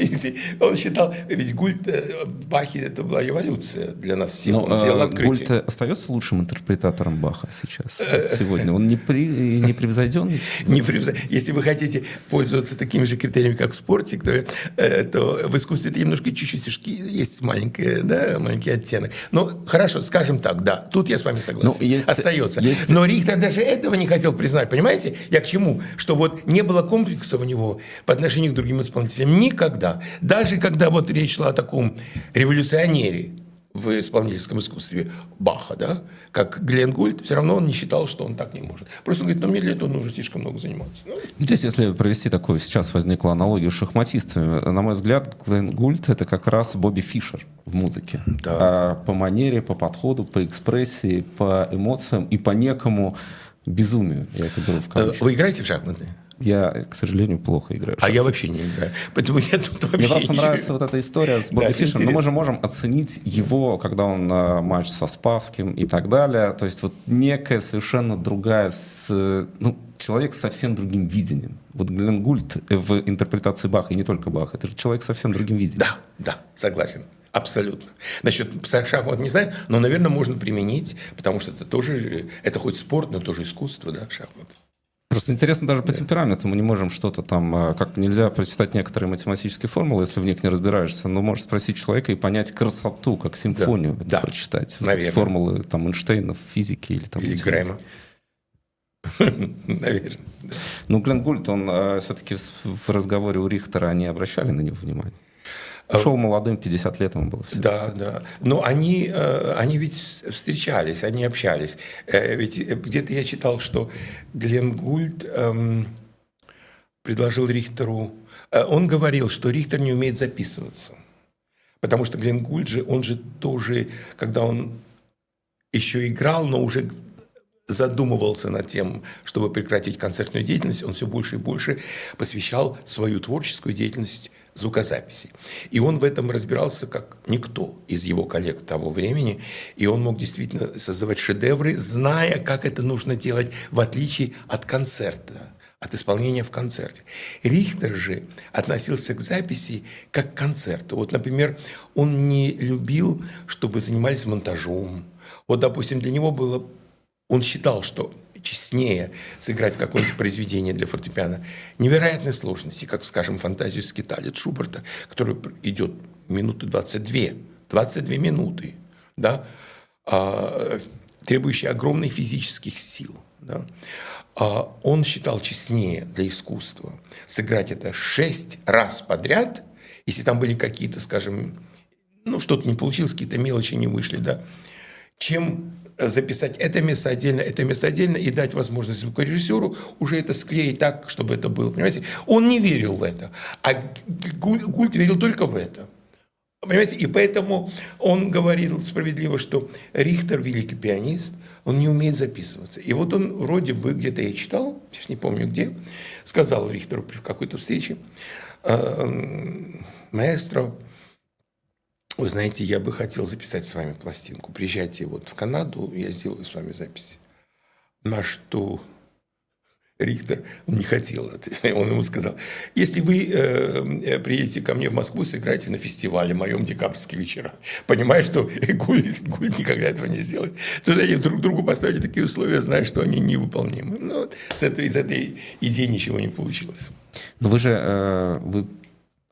[SPEAKER 2] Видите, он считал, ведь Гульт, э, Бахи это была революция для нас всех.
[SPEAKER 1] Но,
[SPEAKER 2] он сделал
[SPEAKER 1] э,
[SPEAKER 2] открытие.
[SPEAKER 1] Гульт остается лучшим интерпретатором Баха сейчас, сегодня? Он не, при, не превзойденный?
[SPEAKER 2] Не превзо- Если вы хотите пользоваться такими же критериями, как в спорте, то, э, то в искусстве это немножко чуть-чуть есть маленький, да, маленький оттенок. Ну, хорошо, скажем так, да, тут я с вами согласен.
[SPEAKER 1] Ну, есть-
[SPEAKER 2] Остается.
[SPEAKER 1] есть-
[SPEAKER 2] Но Рихтер даже этого не хотел признать, понимаете? Я к чему? Что вот не было комплекса у него по отношению к другим исполнителям никогда. Даже когда вот речь шла о таком революционере в исполнительском искусстве Баха, да, как Глен Гульд, все равно он не считал, что он так не может. Просто он говорит, ну мне для этого нужно слишком много заниматься. Ну,
[SPEAKER 1] Здесь, если провести такую, сейчас возникла аналогия с шахматистами, на мой взгляд, Глен Гульт — это как раз Бобби Фишер в музыке.
[SPEAKER 2] Да.
[SPEAKER 1] А по манере, по подходу, по экспрессии, по эмоциям и по некому безумию, я это беру в
[SPEAKER 2] вы играете в шахматы?
[SPEAKER 1] Я, к сожалению, плохо играю.
[SPEAKER 2] А я вообще не играю. Поэтому я тут вообще
[SPEAKER 1] Мне просто нравится вот эта история с Бобби
[SPEAKER 2] Да,
[SPEAKER 1] Фишером. Но мы же можем оценить его, когда он э, матч со Спасским и так далее. То есть вот некая совершенно другая, с, э, ну, человек с совсем другим видением. Вот Глен Гульт в интерпретации Баха, и не только Баха, это же человек с совсем другим видением.
[SPEAKER 2] Да, да, согласен. Абсолютно. Насчет шахмат не знаю, но, наверное, можно применить, потому что это тоже, э, это хоть спорт, но тоже искусство, да, шахмат.
[SPEAKER 1] Просто интересно даже по темпераменту. Мы не можем что-то там, э, как нельзя прочитать некоторые математические формулы, если в них не разбираешься, но можешь спросить человека и понять красоту, как симфонию это
[SPEAKER 2] да,
[SPEAKER 1] прочитать. Вот эти формулы там Эйнштейна в физике или там...
[SPEAKER 2] Или Грэма. Наверное. да.
[SPEAKER 1] Ну, Глен Гульт, он все-таки в разговоре у Рихтера они обращали на него внимание. Шел молодым, 50 лет ему было всего.
[SPEAKER 2] Да, да. Но они, э, они ведь встречались, они общались. Э, Ведь э, где-то я читал, что Глен Гульд эм, предложил Рихтеру... Он говорил, что Рихтер не умеет записываться. Потому что Глен Гульд же, он же тоже, когда он еще играл, но уже задумывался над тем, чтобы прекратить концертную деятельность, он все больше и больше посвящал свою творческую деятельность звукозаписи. И он в этом разбирался как никто из его коллег того времени, и он мог действительно создавать шедевры, зная, как это нужно делать, в отличие от концерта от исполнения в концерте. Рихтер же относился к записи как к концерту. Вот, например, он не любил, чтобы занимались монтажом. Вот, допустим, для него было... Он считал, что честнее сыграть какое-нибудь произведение для фортепиано невероятной сложности, как, скажем, фантазию скиталец Шуберта, который идет минуты 22, 22 минуты, да, а, требующие огромных физических сил. Да. А он считал честнее для искусства сыграть это шесть раз подряд, если там были какие-то, скажем, ну, что-то не получилось, какие-то мелочи не вышли, да, чем записать это место отдельно, это место отдельно и дать возможность звукорежиссеру уже это склеить так, чтобы это было. Понимаете? Он не верил в это, а Гуль- Гульд верил только в это. Понимаете? И поэтому он говорил справедливо, что Рихтер великий пианист, он не умеет записываться. И вот он вроде бы где-то я читал, сейчас не помню где, сказал Рихтеру при какой-то встрече, «Эм, маэстро, вы знаете, я бы хотел записать с вами пластинку. Приезжайте вот в Канаду, я сделаю с вами запись. На что Рихтер не хотел. Он ему сказал, если вы э, приедете ко мне в Москву, сыграйте на фестивале моем декабрьские вечера. Понимаешь, что Гуль, Гуль никогда этого не сделает. Тут они друг другу поставили такие условия, зная, что они невыполнимы. Ну, вот с этой, из этой идеи ничего не получилось.
[SPEAKER 1] Но вы же э, вы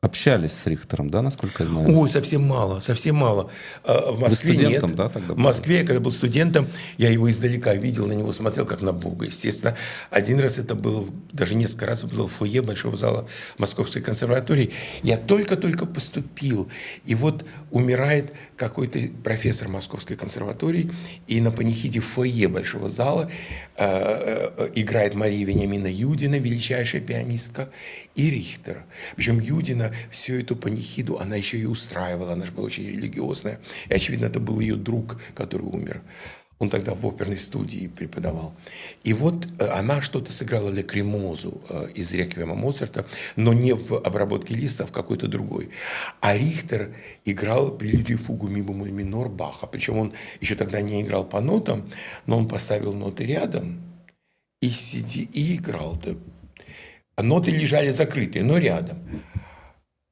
[SPEAKER 1] общались с Рихтером, да, насколько я знаю?
[SPEAKER 2] Ой, совсем мало, совсем мало. А, В Москве
[SPEAKER 1] студентом,
[SPEAKER 2] нет.
[SPEAKER 1] да, тогда
[SPEAKER 2] в? Москве, я когда был студентом, я его издалека видел, на него смотрел как на Бога. Естественно, один раз это было, даже несколько раз было в фойе Большого зала Московской консерватории. Я только-только поступил, и вот умирает какой-то профессор Московской консерватории, и на панихиде в фойе Большого зала э, э, играет Мария Вениамина Юдина, величайшая пианистка, и Рихтер. Причем Юдина всю эту панихиду, она еще и устраивала, она же была очень религиозная. И, очевидно, это был ее друг, который умер. Он тогда в оперной студии преподавал. И вот э, она что-то сыграла Лекремозу э, из «Реквиема» Моцарта, но не в обработке листа, а в какой-то другой. А Рихтер играл прелюдию фугу ми бемоль минор Баха. Причем он еще тогда не играл по нотам, но он поставил ноты рядом и, сиди, и играл. Ноты лежали закрытые, но рядом.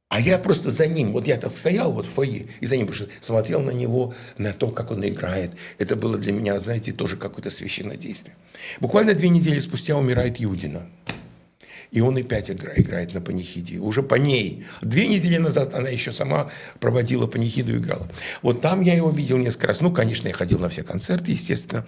[SPEAKER 2] А я просто за ним, вот я так стоял вот в фойе, и за ним просто смотрел на него, на то, как он играет. Это было для меня, знаете, тоже какое-то священное действие. Буквально две недели спустя умирает Юдина. И он опять играет на панихиде. Уже по ней. Две недели назад она еще сама проводила панихиду и играла. Вот там я его видел несколько раз. Ну, конечно, я ходил на все концерты, естественно.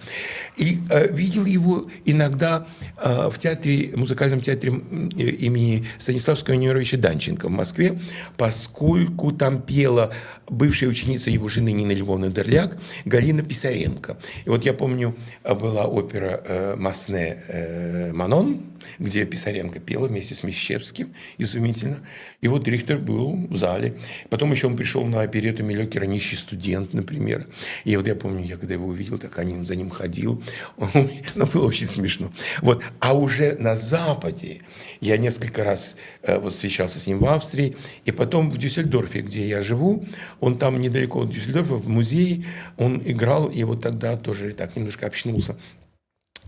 [SPEAKER 2] И э, видел его иногда э, в театре, музыкальном театре имени Станиславского Немировича Данченко в Москве, поскольку там пела бывшая ученица его жены Нины Львовны Дерляк, Галина Писаренко. И вот я помню, была опера э, «Масне э, Манон», где Писаренко пела вместе с Мещерским, изумительно. И вот Рихтер был в зале. Потом еще он пришел на оперету Милёкера «Нищий студент», например. И вот я помню, я когда его увидел, так они за ним ходил. Ну, было очень смешно. Вот. А уже на Западе я несколько раз э, вот встречался с ним в Австрии. И потом в Дюссельдорфе, где я живу, он там недалеко от Дюссельдорфа, в музее, он играл, и вот тогда тоже так немножко общнулся.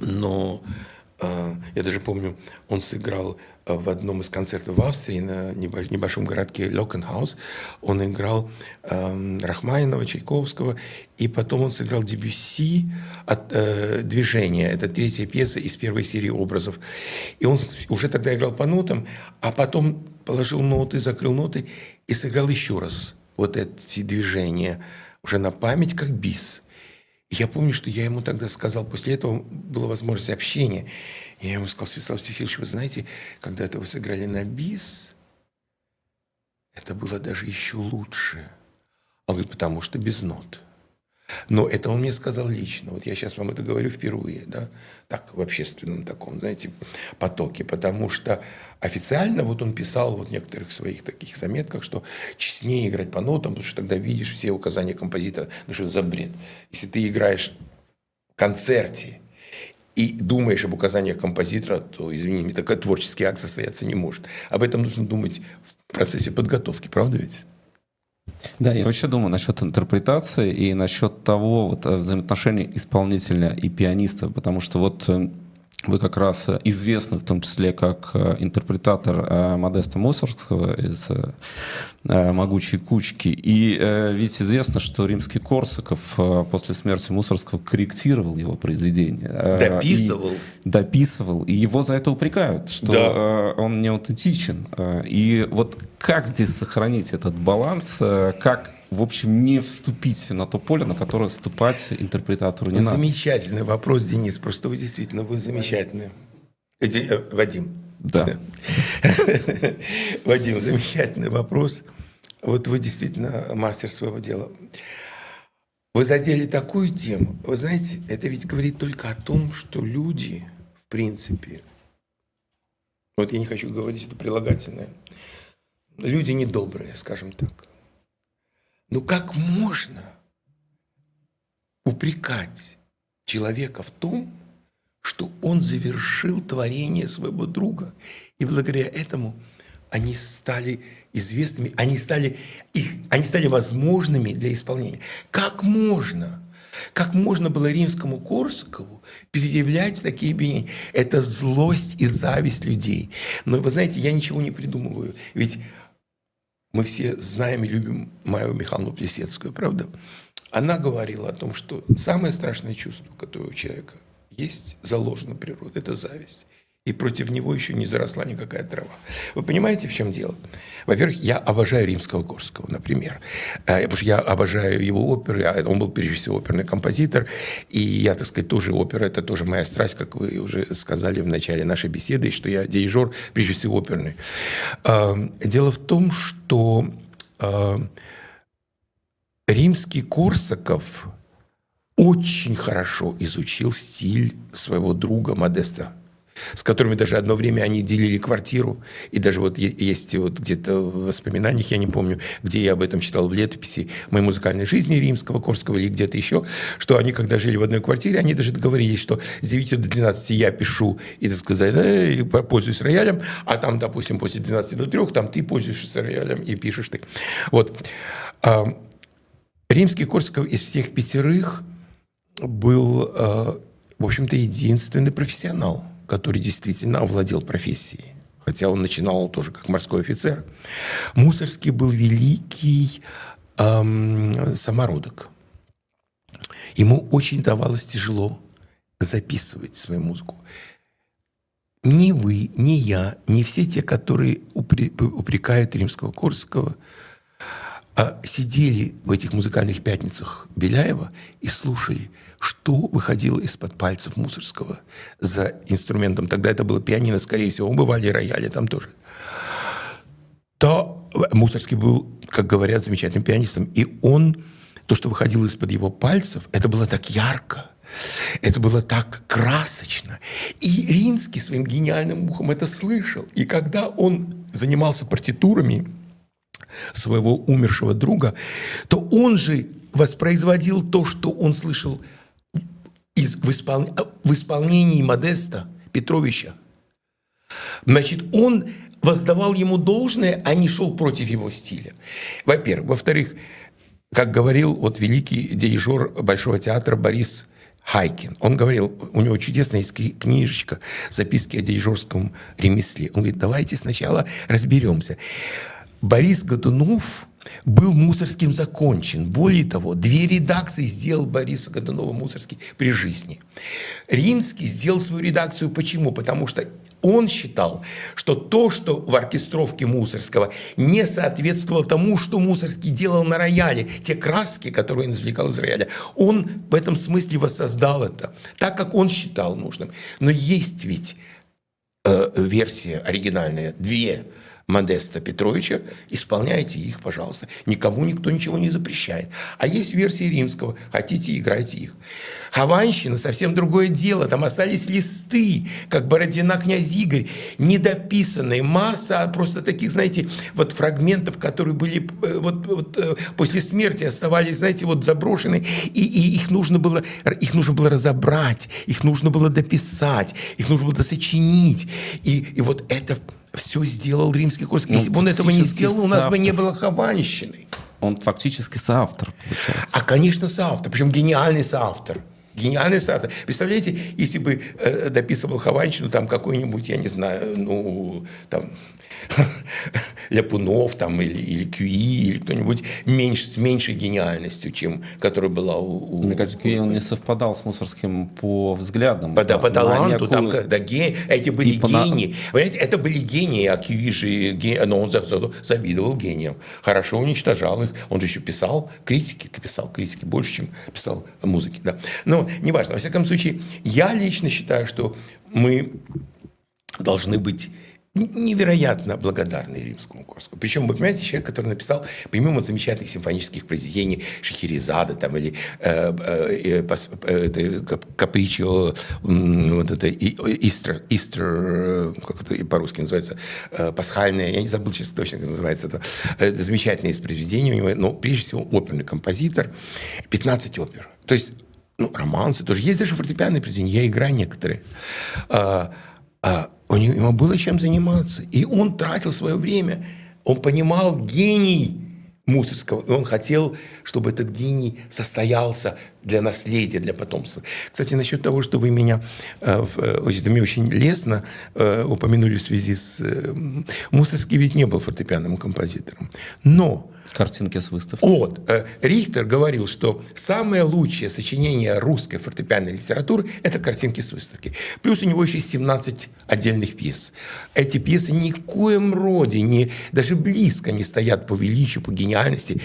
[SPEAKER 2] Но я даже помню, он сыграл а, в одном из концертов в Австрии на небольшом городке Локенхаус. Он играл э, Рахманинова, Чайковского, и потом он сыграл Дебюсси от э, «Движение». Это третья пьеса из первой серии образов. И он уже тогда играл по нотам, а потом положил ноты, закрыл ноты и сыграл еще раз вот эти движения уже на память, как бис. Я помню, что я ему тогда сказал, после этого была возможность общения. Я ему сказал, Святослав Стефилович, вы знаете, когда это вы сыграли на бис, это было даже еще лучше. Он говорит, потому что без нот. Но это он мне сказал лично. Вот я сейчас вам это говорю впервые, да, так, в общественном таком, знаете, потоке. Потому что официально вот он писал вот в некоторых своих таких заметках, что честнее играть по нотам, потому что тогда видишь все указания композитора. Ну что это за бред? Если ты играешь в концерте, и думаешь об указаниях композитора, то, извини, такой творческий акт состояться не может. Об этом нужно думать в процессе подготовки, правда ведь?
[SPEAKER 1] Да, я вообще думаю насчет интерпретации и насчет того вот, э, взаимоотношений исполнителя и пианиста, потому что вот э, вы как раз известны в том числе как э, интерпретатор э, Модеста Мусоргского из э, «Могучей кучки». И ведь известно, что римский Корсаков после смерти Мусоргского корректировал его произведение.
[SPEAKER 2] Дописывал. И
[SPEAKER 1] дописывал. И его за это упрекают, что да. он не аутентичен. И вот как здесь сохранить этот баланс? Как в общем, не вступить на то поле, на которое вступать интерпретатору не
[SPEAKER 2] надо. Замечательный вопрос, Денис. Просто вы действительно, вы замечательный. Э, Вадим.
[SPEAKER 1] Да.
[SPEAKER 2] Вадим, замечательный вопрос. Вот вы действительно мастер своего дела. Вы задели такую тему. Вы знаете, это ведь говорит только о том, что люди, в принципе, вот я не хочу говорить это прилагательное, люди недобрые, скажем так. Ну как можно упрекать человека в том, что он завершил творение своего друга, и благодаря этому они стали известными, они стали, их, они стали возможными для исполнения. Как можно? Как можно было римскому Корсакову предъявлять такие обвинения? Это злость и зависть людей. Но вы знаете, я ничего не придумываю. Ведь мы все знаем и любим Майю Михайловну Плесецкую, правда? Она говорила о том, что самое страшное чувство, которое у человека есть, заложено природой, это зависть и против него еще не заросла никакая трава. Вы понимаете, в чем дело? Во-первых, я обожаю римского Горского, например. Э, потому что я обожаю его оперы. А он был, прежде всего, оперный композитор. И я, так сказать, тоже опера. Это тоже моя страсть, как вы уже сказали в начале нашей беседы, что я дирижер, прежде всего, оперный. Э, дело в том, что э, римский Корсаков очень хорошо изучил стиль своего друга Модеста с которыми даже одно время они делили квартиру. И даже вот есть вот где-то в воспоминаниях, я не помню, где я об этом читал в летописи моей музыкальной жизни римского, Корского или где-то еще, что они, когда жили в одной квартире, они даже договорились, что с 9 до 12 я пишу и, так сказать, э, пользуюсь роялем, а там, допустим, после 12 до 3 там ты пользуешься роялем и пишешь ты. Вот. А, римский Корсков из всех пятерых был, а, в общем-то, единственный профессионал – который действительно овладел профессией. хотя он начинал тоже как морской офицер. Мусорский был великий эм, самородок. Ему очень давалось тяжело записывать свою музыку. Ни вы, ни я, ни все те, которые упрекают римского Корского, а сидели в этих музыкальных пятницах Беляева и слушали, что выходило из-под пальцев Мусорского за инструментом. Тогда это было пианино, скорее всего, бывали рояли там тоже. То Мусорский был, как говорят, замечательным пианистом. И он, то, что выходило из-под его пальцев, это было так ярко, это было так красочно. И Римский своим гениальным ухом это слышал. И когда он занимался партитурами, своего умершего друга, то он же воспроизводил то, что он слышал из, в, испол, в исполнении Модеста Петровича. Значит, он воздавал ему должное, а не шел против его стиля. Во-первых. Во-вторых, как говорил вот великий дирижер Большого театра Борис Хайкин. Он говорил, у него чудесная есть книжечка «Записки о дирижерском ремесле». Он говорит, давайте сначала разберемся. Борис Годунов был Мусорским закончен. Более того, две редакции сделал Бориса Годунова Мусорский при жизни. Римский сделал свою редакцию почему? Потому что он считал, что то, что в оркестровке Мусорского не соответствовало тому, что Мусорский делал на рояле, те краски, которые он извлекал из рояля, он в этом смысле воссоздал это, так как он считал нужным. Но есть ведь э, версия оригинальная, две – Модеста Петровича, исполняйте их, пожалуйста. Никому никто ничего не запрещает. А есть версии римского, хотите, играйте их. Хованщина совсем другое дело. Там остались листы, как Бородина князь Игорь, недописанные. Масса просто таких, знаете, вот фрагментов, которые были э, вот, вот э, после смерти оставались, знаете, вот заброшены. И, и их, нужно было, их нужно было разобрать, их нужно было дописать, их нужно было сочинить. И, и вот это все сделал римский Корсаков. Ну, Если бы он этого не сделал, у нас бы не было Хованщины.
[SPEAKER 1] Он фактически соавтор, получается.
[SPEAKER 2] А, конечно, соавтор. Причем гениальный соавтор. Гениальный соавтор. Представляете, если бы э, дописывал Хованщину там какой-нибудь, я не знаю, ну, там, Ляпунов там, или, или Кюи, или кто-нибудь меньше, с меньшей гениальностью, чем которая была у... у
[SPEAKER 1] Мне кажется, Кюи он не совпадал с Мусорским по взглядам.
[SPEAKER 2] По, да, по таланту, там, да, ге, эти были по гении. На... Понимаете, это были гении, а Кюи же, но он завидовал гениям. Хорошо уничтожал их. Он же еще писал критики, писал критики больше, чем писал музыки. Да. Но неважно. Во всяком случае, я лично считаю, что мы должны быть невероятно благодарный римскому Корскому. Причем, вы понимаете, человек, который написал, помимо замечательных симфонических произведений Шахерезада там, или э, э, э, Капричо, вот это Истер, Истер, э, как это по-русски называется, э, пасхальное, я не забыл сейчас точно, как называется это, это замечательное из произведений у него, но прежде всего оперный композитор, 15 опер. То есть, ну, романсы тоже. Есть даже фортепианные произведения, я играю некоторые. У него, ему было чем заниматься. И он тратил свое время. Он понимал гений Мусорского. И он хотел, чтобы этот гений состоялся для наследия, для потомства. Кстати, насчет того, что вы меня, э, э, это мне очень лестно э, упомянули в связи с... Э, Мусорский ведь не был фортепианным композитором. Но
[SPEAKER 1] Картинки с выставки.
[SPEAKER 2] Вот. Э, Рихтер говорил, что самое лучшее сочинение русской фортепианной литературы – это картинки с выставки. Плюс у него еще есть 17 отдельных пьес. Эти пьесы ни в коем роде, не, даже близко не стоят по величию, по гениальности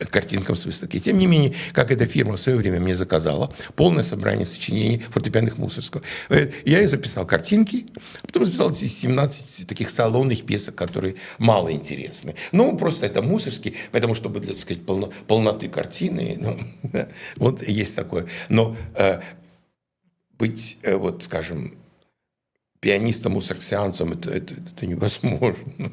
[SPEAKER 2] к картинкам с выставки. Тем не менее, как эта фирма в свое время мне заказала, полное собрание сочинений фортепианных Мусорского. Э, я и записал картинки, а потом записал 17 таких салонных пьесок, которые мало интересны. Ну, просто это Мусорский, Поэтому, чтобы, так сказать, полно, полноты картины, ну, вот есть такое. Но э, быть, э, вот, скажем, пианистом, усарксианцем, это, это, это невозможно.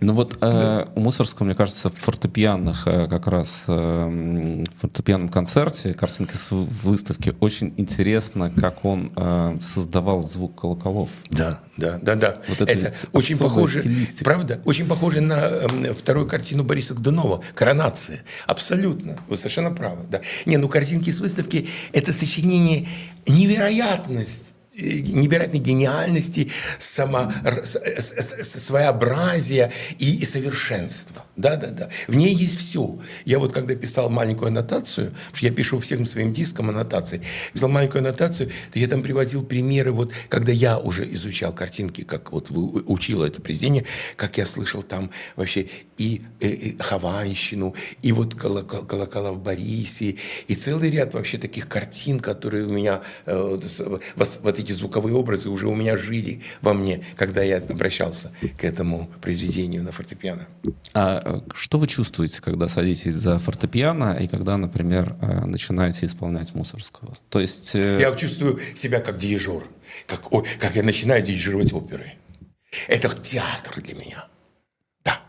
[SPEAKER 1] Ну вот э, у Мусорского, мне кажется, в фортепианных э, как раз э, фортепианном концерте, картинки с выставки, очень интересно, как он э, создавал звук колоколов.
[SPEAKER 2] Да, да, да, да. Вот это, это очень похоже, стилистика. правда, очень похоже на э, вторую картину Бориса Годунова «Коронация». Абсолютно, вы совершенно правы. Да. Не, ну картинки с выставки – это сочинение невероятность невероятной гениальности, само, своеобразия и, и совершенства. Да, да, да. В ней есть все. Я вот когда писал маленькую аннотацию, потому что я пишу всем своим дискам аннотации, писал маленькую аннотацию, то я там приводил примеры, вот когда я уже изучал картинки, как вот учил это произведение, как я слышал там вообще и, и, и Хованщину, и вот колокола в Борисе, и целый ряд вообще таких картин, которые у меня, э, вот, вот эти звуковые образы уже у меня жили во мне, когда я обращался к этому произведению на фортепиано.
[SPEAKER 1] А э, что вы чувствуете, когда садитесь за фортепиано и когда, например, э, начинаете исполнять Мусорского?
[SPEAKER 2] То есть... Я чувствую себя как дирижер, как, как я начинаю дирижировать оперы. Это театр для меня.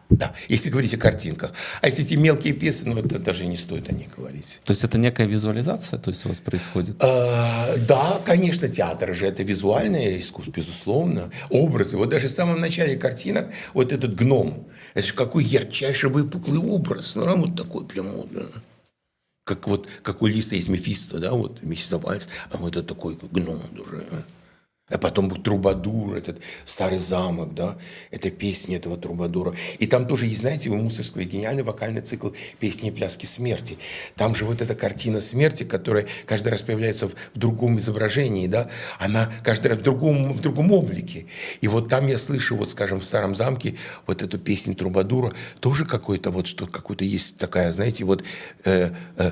[SPEAKER 2] Да, если говорить о картинках. А если эти мелкие пьесы, ну, это даже не стоит о них говорить.
[SPEAKER 1] То есть это некая визуализация, то есть у вас происходит?
[SPEAKER 2] А, да, конечно, театр же это визуальное искусство, безусловно. Образы. Вот даже в самом начале картинок вот этот гном, это же какой ярчайший выпуклый образ. Ну, вот такой прям вот, как вот как у Листа есть Мефисто, да, вот Мефисто Вальс, а вот это такой гном уже. А потом был Трубадур, этот старый замок, да, это песни этого Трубадура. И там тоже есть, знаете, у Мусорского гениальный вокальный цикл «Песни и пляски смерти». Там же вот эта картина смерти, которая каждый раз появляется в, в другом изображении, да, она каждый раз в другом, в другом облике. И вот там я слышу, вот, скажем, в старом замке вот эту песню Трубадура, тоже какой-то вот, что какой-то есть такая, знаете, вот э, э,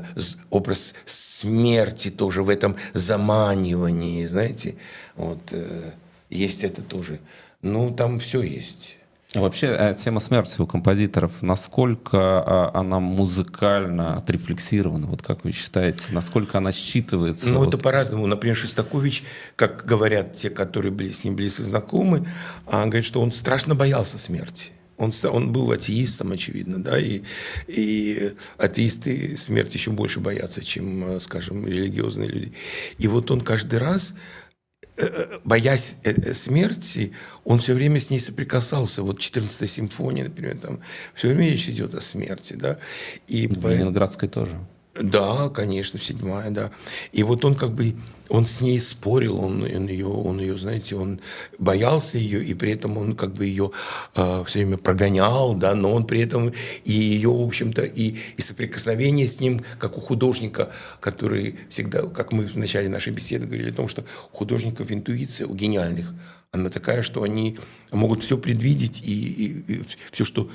[SPEAKER 2] образ смерти тоже в этом заманивании, знаете, вот, э, есть это тоже. Ну, там все есть.
[SPEAKER 1] А вообще э, тема смерти у композиторов, насколько а, она музыкально отрефлексирована, вот как вы считаете, насколько она считывается?
[SPEAKER 2] Ну,
[SPEAKER 1] вот...
[SPEAKER 2] это по-разному. Например, Шестакович, как говорят те, которые были с ним близко знакомы, он говорит, что он страшно боялся смерти. Он, он был атеистом, очевидно, да, и, и атеисты смерти еще больше боятся, чем, э, скажем, религиозные люди. И вот он каждый раз боясь э, смерти, он все время с ней соприкасался. Вот 14 симфония, например, там все время речь идет о смерти, да.
[SPEAKER 1] И Ленинградской тоже.
[SPEAKER 2] Да, конечно, седьмая, да. И вот он как бы, он с ней спорил, он, он ее, он ее, знаете, он боялся ее, и при этом он как бы ее э, все время прогонял, да, но он при этом и ее, в общем-то, и, и соприкосновение с ним, как у художника, который всегда, как мы в начале нашей беседы говорили о том, что у художников интуиция, у гениальных, она такая, что они могут все предвидеть, и, и, и все, что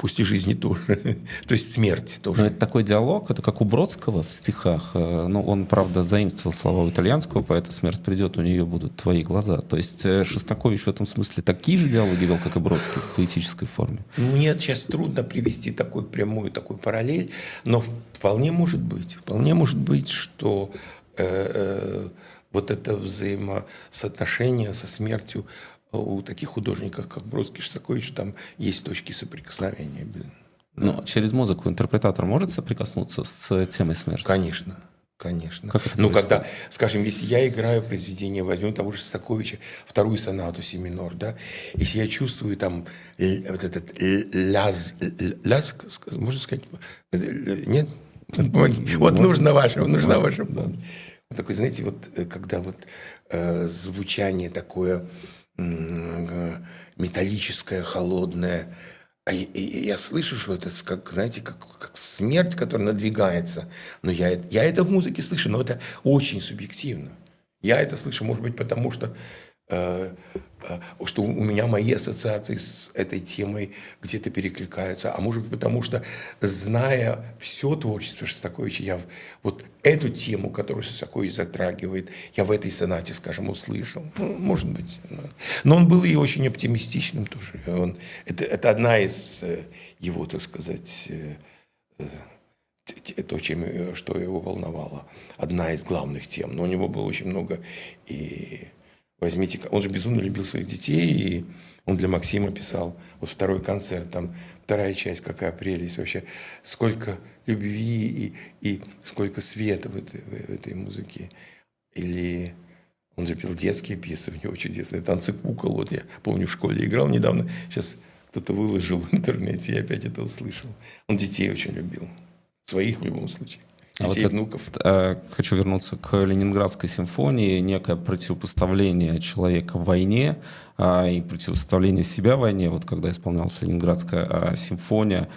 [SPEAKER 2] пусть и жизни тоже, то есть смерть тоже.
[SPEAKER 1] Но это такой диалог, это как у Бродского в стихах. Э, ну, он, правда, заимствовал слова у итальянского поэта «Смерть придет, у нее будут твои глаза». То есть э, Шостакович в этом смысле такие же диалоги вел, как и Бродский в поэтической форме?
[SPEAKER 2] Мне сейчас трудно привести такую прямую такую параллель, но вполне может быть, вполне может быть, что э, э, вот это взаимосоотношение со смертью у таких художников, как Бродский, Шостакович, там есть точки соприкосновения.
[SPEAKER 1] Но через музыку интерпретатор может соприкоснуться с темой смерти?
[SPEAKER 2] Конечно. Конечно. Как это ну, когда, скажем, если я играю произведение, возьмем того же Шостаковича, вторую сонату си минор, да, если я чувствую там вот этот ляз, ляз, можно сказать, нет? Помоги. Вот нужно ваше, нужна ваша. Да. Вот такой, знаете, вот э, когда вот э, звучание такое, металлическое, холодное. А я слышу, что это, как, знаете, как, как смерть, которая надвигается. Но я, я это в музыке слышу, но это очень субъективно. Я это слышу, может быть, потому что что у меня мои ассоциации с этой темой где-то перекликаются, а может быть потому, что зная все творчество Шостаковича, я вот эту тему, которую Шостакович затрагивает, я в этой сонате, скажем, услышал. Ну, может быть. Но он был и очень оптимистичным тоже. Он, это, это одна из э, его, так сказать, то, чем, что его волновало. Одна из главных тем. Но у него было очень много и Возьмите, он же безумно любил своих детей, и он для Максима писал, вот второй концерт, там вторая часть, какая прелесть вообще, сколько любви и, и сколько света в этой, в этой музыке. Или он же пел детские пьесы, у него чудесные танцы кукол, вот я помню в школе играл недавно, сейчас кто-то выложил в интернете, я опять это услышал. Он детей очень любил, своих в любом случае. Детей
[SPEAKER 1] вот
[SPEAKER 2] и
[SPEAKER 1] я,
[SPEAKER 2] внуков.
[SPEAKER 1] э, хочу вернуться к Ленинградской симфонии, некое противопоставление человека в войне э, и противопоставление себя в войне, вот когда исполнялась Ленинградская э, симфония,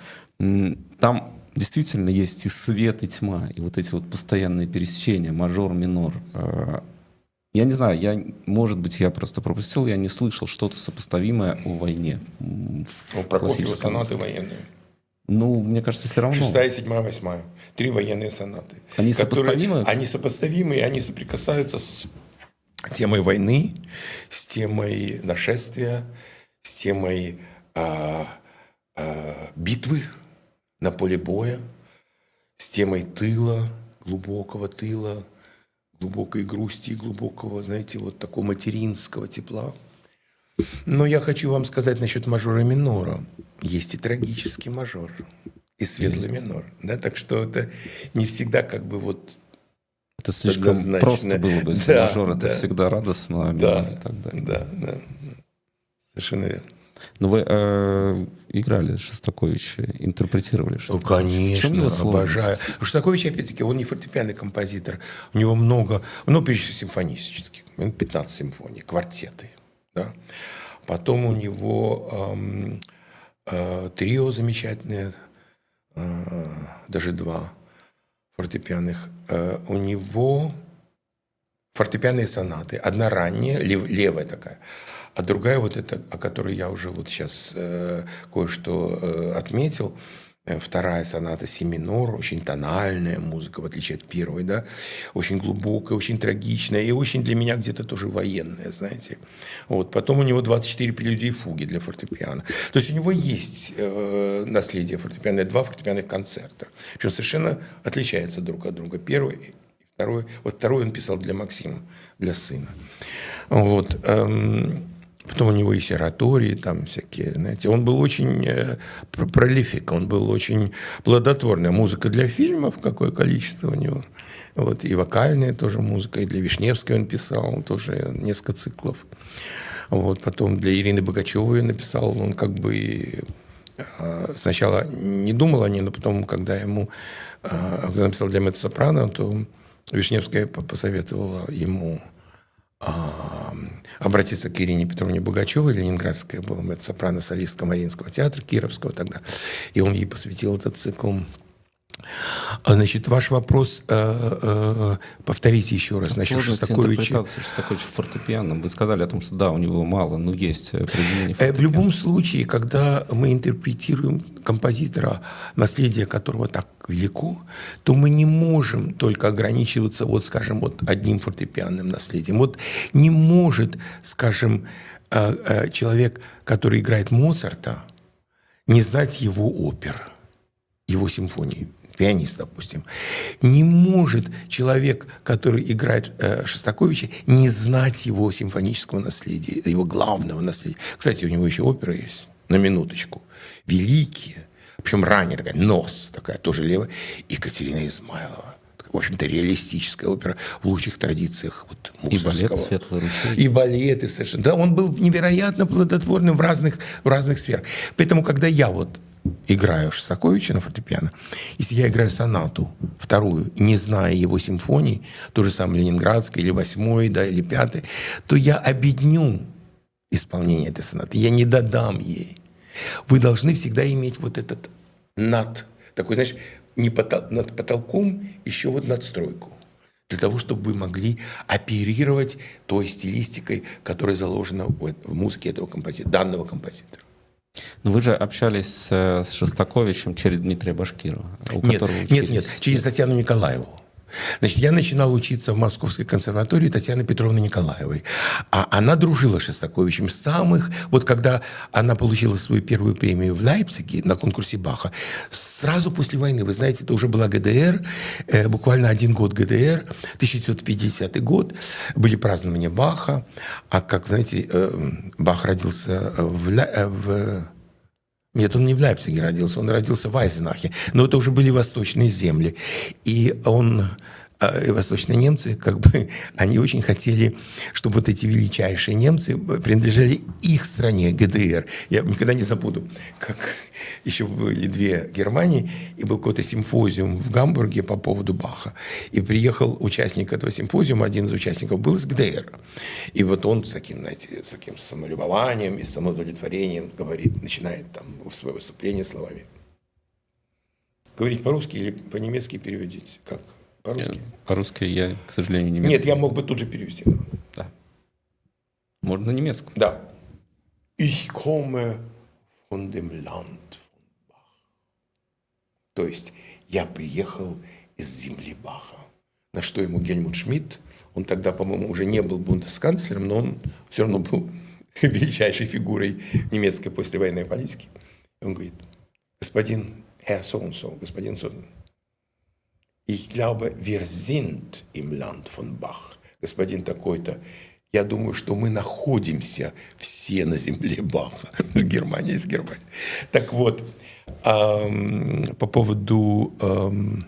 [SPEAKER 1] там действительно есть и свет, и тьма, и вот эти вот постоянные пересечения, мажор, минор. Э, я не знаю, я, может быть, я просто пропустил, я не слышал что-то сопоставимое о войне.
[SPEAKER 2] Ну, Прокофьева сонаты военные.
[SPEAKER 1] Ну, мне кажется, все равно.
[SPEAKER 2] Шестая, седьмая, восьмая. Три военные сонаты.
[SPEAKER 1] Они
[SPEAKER 2] которые-
[SPEAKER 1] сопоставимы?
[SPEAKER 2] Они сопоставимы, и они соприкасаются с темой войны, с темой нашествия, с темой а, а, битвы на поле боя, с темой тыла, глубокого тыла, глубокой грусти и глубокого, знаете, вот такого материнского тепла. Но я хочу вам сказать насчет мажора и минора. Есть и трагический мажор, и светлый минор. Да, так что это не всегда как бы вот
[SPEAKER 1] Это слишком
[SPEAKER 2] Однозначно.
[SPEAKER 1] просто было бы, если
[SPEAKER 2] Да,
[SPEAKER 1] мажор это
[SPEAKER 2] да.
[SPEAKER 1] всегда радостно, а
[SPEAKER 2] Да,
[SPEAKER 1] и так далее.
[SPEAKER 2] да, да. Совершенно верно.
[SPEAKER 1] Но вы э, играли Шостаковича, интерпретировали
[SPEAKER 2] Ну,
[SPEAKER 1] Шостаковича. В чем его
[SPEAKER 2] конечно,
[SPEAKER 1] сложность?
[SPEAKER 2] обожаю. Шостакович, опять-таки, он не фортепианный композитор. У него много, ну, прежде симфонических. У него 15 симфоний, квартеты. Да? Потом у него эм, трио замечательное, э, даже два фортепианных. Э, у него фортепианные сонаты. Одна ранняя, лев- левая такая, а другая вот эта, о которой я уже вот сейчас э, кое-что э, отметил, э, вторая соната си очень тональная музыка, в отличие от первой, да, очень глубокая, очень трагичная и очень для меня где-то тоже военная, знаете. Вот. Потом у него 24 прелюдии и фуги для фортепиано. То есть у него есть э, наследие фортепиано, два фортепианных концерта. Причем совершенно отличаются друг от друга. Первый и второй, вот второй он писал для Максима, для сына. Вот. эм, Потом у него есть оратории, там всякие, знаете. Он был очень э, пр- пролифик, он был очень плодотворный. Музыка для фильмов, какое количество у него. Вот. И вокальная тоже музыка, и для Вишневской он писал тоже несколько циклов. Вот. Потом для Ирины Богачевой написал, он как бы э, сначала не думал о ней, но потом, когда ему э, когда написал для меццо-сопрано, то Вишневская по- посоветовала ему а, обратиться к Ирине Петровне Богачевой, ленинградская была меццо-сопрано солистка Мариинского театра, Кировского тогда, и он ей посвятил этот цикл. Значит, ваш вопрос, э, э, повторите еще раз, насчет Шостаковича.
[SPEAKER 1] Шостаковича фортепиано. Вы сказали о том, что да, у него мало, но есть применение
[SPEAKER 2] Э, В любом случае, когда мы интерпретируем композитора, наследие которого так велико, то мы не можем только ограничиваться, вот, скажем, вот одним фортепианным наследием. Вот не может, скажем, э, человек, который играет Моцарта, не знать его опер, его симфоний, пианист, допустим. Не может человек, который играет э, Шостаковича, не знать его симфонического наследия, его главного наследия. Кстати, у него еще опера есть, на минуточку. Великие, причем ранее такая, «Нос», такая тоже левая, Екатерина Измайлова. В общем-то, реалистическая опера в лучших традициях вот,
[SPEAKER 1] И балет. «Светлый ручей».
[SPEAKER 2] И балеты совершенно. Да, он был невероятно плодотворным в разных, в разных сферах. Поэтому, когда я вот играю Шостаковича на фортепиано, если я играю сонату вторую, не зная его симфоний, то же самое Ленинградской, или восьмой, да, или пятой, то я обедню исполнение этой сонаты. Я не додам ей. Вы должны всегда иметь вот этот над, такой, знаешь, не потол- над потолком еще вот надстройку. Для того, чтобы вы могли оперировать той стилистикой, которая заложена в музыке этого композитора, данного композитора.
[SPEAKER 1] Но вы же общались э, с Шостаковичем через Дмитрия Башкирова, у
[SPEAKER 2] Нет,
[SPEAKER 1] которого
[SPEAKER 2] нет, нет, через Татьяну Николаеву. Значит, я начинал учиться в Московской консерватории Татьяны Петровны Николаевой. А она дружила с Шостаковичем самых... Вот когда она получила свою первую премию в Лейпциге на конкурсе Баха, сразу после войны, вы знаете, это уже была ГДР, э, буквально один год ГДР, 1950 год, были празднования Баха, а как, знаете, э, Бах родился в, э, в нет, он не в Лейпциге родился, он родился в Айзенахе. Но это уже были восточные земли. И он и восточные немцы, как бы, они очень хотели, чтобы вот эти величайшие немцы принадлежали их стране, ГДР. Я никогда не забуду, как еще были две Германии, и был какой-то симфозиум в Гамбурге по поводу Баха. И приехал участник этого симфозиума, один из участников был из ГДР. И вот он с таким, знаете, с таким самолюбованием и самоудовлетворением говорит, начинает там свое выступление словами. Говорить по-русски или по-немецки переводить? Как? По-русски?
[SPEAKER 1] По-русски я, к сожалению, немецкий.
[SPEAKER 2] Нет, я мог бы тут же перевести.
[SPEAKER 1] Да. Можно на немецком.
[SPEAKER 2] Да. Ich komme von dem Land von Bach. То есть я приехал из земли Баха. На что ему Гельмут Шмидт, он тогда, по-моему, уже не был бундесканцлером, но он все равно был величайшей фигурой немецкой послевоенной политики. Он говорит, господин Herr so so, господин so, ich glaube, wir sind im Land von Bach. Господин такой-то, я думаю, что мы находимся все на земле Баха. Германия из Германии. Так вот, эм, по поводу... Эм,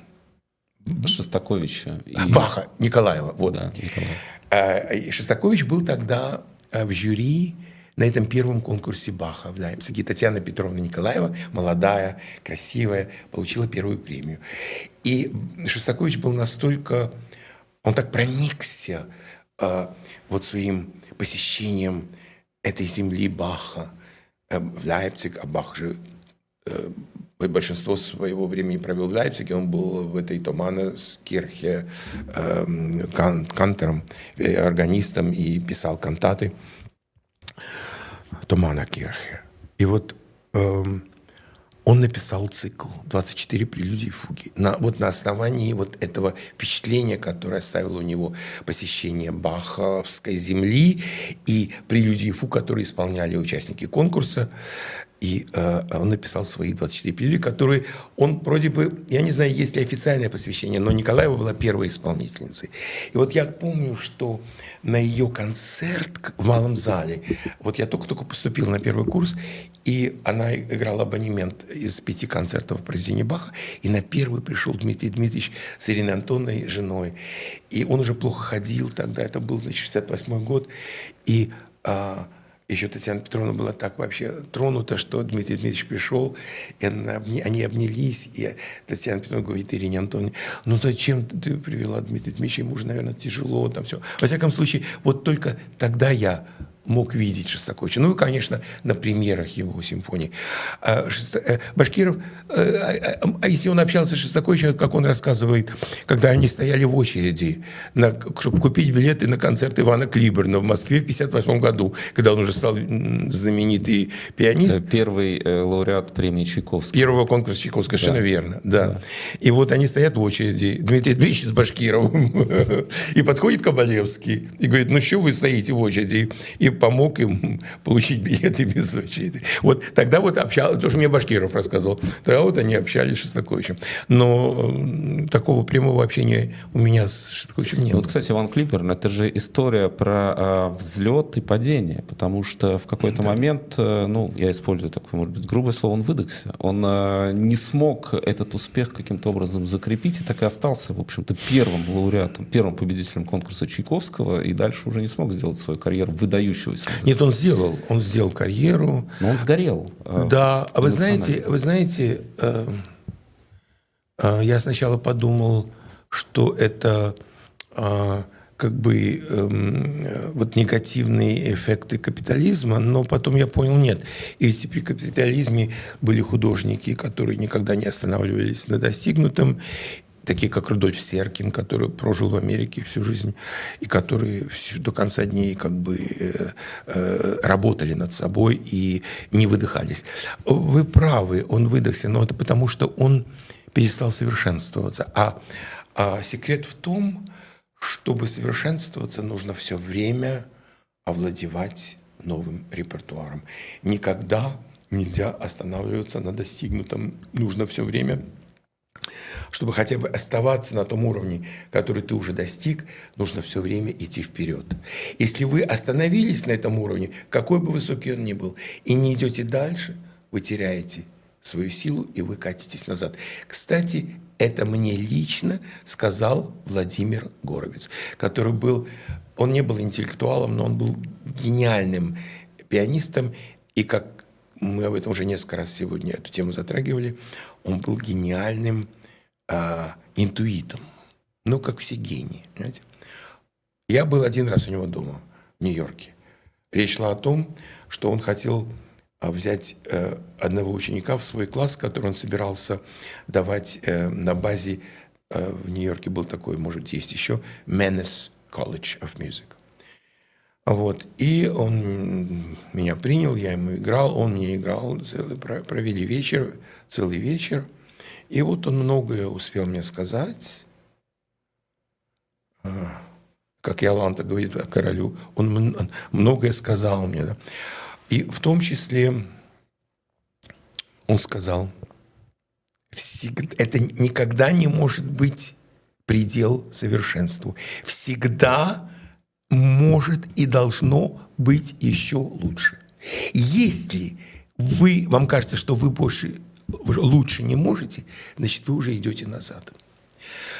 [SPEAKER 1] Шостаковича.
[SPEAKER 2] И... Баха, Николаева. Вот.
[SPEAKER 1] Да, Николаев.
[SPEAKER 2] Э, Шостакович был тогда в жюри на этом первом конкурсе Баха в Лейпциге. Татьяна Петровна Николаева, молодая, красивая, получила первую премию. И Шостакович был настолько... Он так проникся э, вот своим посещением этой земли Баха э, в Лейпциг, а Бах же э, большинство своего времени провел в Лейпциге, он был в этой Томанескирхе э, кан, кантором, э, органистом и писал кантаты. Тумана Кирхе. И вот эм, он написал цикл «24 прелюдии и фуги». На, вот на основании вот этого впечатления, которое оставило у него посещение Баховской земли и прелюдии и фуг, которые исполняли участники конкурса, и э, он написал свои 24 прелюдии, которые он вроде бы, я не знаю, есть ли официальное посвящение, но Николаева была первой исполнительницей. И вот я помню, что на ее концерт в малом зале, вот я только-только поступил на первый курс, и она играла абонемент из пяти концертов произведения Баха, и на первый пришел Дмитрий Дмитриевич с Ириной Антоновной, женой. И он уже плохо ходил тогда, это был, значит, 68 год, и а, еще Татьяна Петровна была так вообще тронута, что Дмитрий Дмитриевич пришел, и они обнялись, и Татьяна Петровна говорит Ирине Антоне, ну зачем ты привела Дмитрия Дмитриевича, ему же, наверное, тяжело, там все. Во всяком случае, вот только тогда я мог видеть Шостаковича. Ну и, конечно, на примерах его симфоний. А, э, Башкиров, э, а, а если он общался с Шостаковичем, как он рассказывает, когда они стояли в очереди, на, чтобы купить билеты на концерт Ивана Клиберна в Москве в 1958 году, когда он уже стал знаменитый пианист.
[SPEAKER 1] Первый э, лауреат премии Чайковского.
[SPEAKER 2] Первого конкурса Чайковского, совершенно да. верно. Да. да. И вот они стоят в очереди, Дмитрий Дмитриевич с Башкировым, и подходит Кабалевский и говорит, ну что вы стоите в очереди? И помог им получить билеты без очереди. Вот тогда вот общался, тоже мне Башкиров рассказывал, тогда вот они общались с Шостаковичем. Но такого прямого общения у меня с Шостаковичем не
[SPEAKER 1] было. Вот, кстати, Иван Клиберн, это же история про э, взлет и падение, потому что в какой-то да. момент, э, ну, я использую такое, может быть, грубое слово, он выдохся. Он э, не смог этот успех каким-то образом закрепить и так и остался, в общем-то, первым лауреатом, первым победителем конкурса Чайковского и дальше уже не смог сделать свою карьеру
[SPEAKER 2] выдающегося. Нет, он сделал, он сделал карьеру.
[SPEAKER 1] Но он сгорел.
[SPEAKER 2] Э, да, а вы знаете, вы знаете, э, э, я сначала подумал, что это э, как бы э, вот негативные эффекты капитализма, но потом я понял, нет. И если при капитализме были художники, которые никогда не останавливались на достигнутом, такие как Рудольф Серкин, который прожил в Америке всю жизнь, и которые до конца дней как бы э, э, работали над собой и не выдыхались. Вы правы, он выдохся, но это потому, что он перестал совершенствоваться. А, а секрет в том, чтобы совершенствоваться, нужно все время овладевать новым репертуаром. Никогда нельзя останавливаться на достигнутом. Нужно все время чтобы хотя бы оставаться на том уровне, который ты уже достиг, нужно все время идти вперед. Если вы остановились на этом уровне, какой бы высокий он ни был, и не идете дальше, вы теряете свою силу и вы катитесь назад. Кстати, это мне лично сказал Владимир Горовец, который был, он не был интеллектуалом, но он был гениальным пианистом, и как мы об этом уже несколько раз сегодня эту тему затрагивали, он был гениальным э, интуитом, ну, как все гении, понимаете? Я был один раз у него дома в Нью-Йорке. Речь шла о том, что он хотел а, взять э, одного ученика в свой класс, который он собирался давать э, на базе, э, в Нью-Йорке был такой, может, есть еще, Menace College of Music. Вот. И он меня принял, я ему играл, он мне играл, целый, провели вечер, целый вечер. И вот он многое успел мне сказать. А, как Яланта говорит о королю, он многое сказал мне. Да. И в том числе он сказал, это никогда не может быть предел совершенству. Всегда может и должно быть еще лучше. Если вы, вам кажется, что вы больше лучше не можете, значит, вы уже идете назад.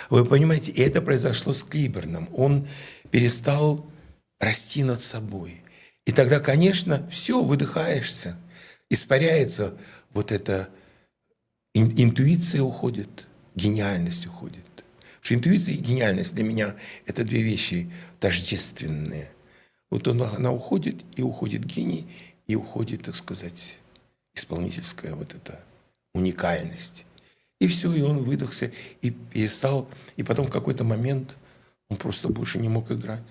[SPEAKER 2] Вы понимаете, это произошло с Клиберном. Он перестал расти над собой. И тогда, конечно, все, выдыхаешься, испаряется вот эта интуиция уходит, гениальность уходит. Что интуиция и гениальность для меня – это две вещи тождественные. Вот он, она уходит, и уходит гений, и уходит, так сказать, исполнительская вот эта уникальность. И все, и он выдохся, и перестал, и потом в какой-то момент он просто больше не мог играть.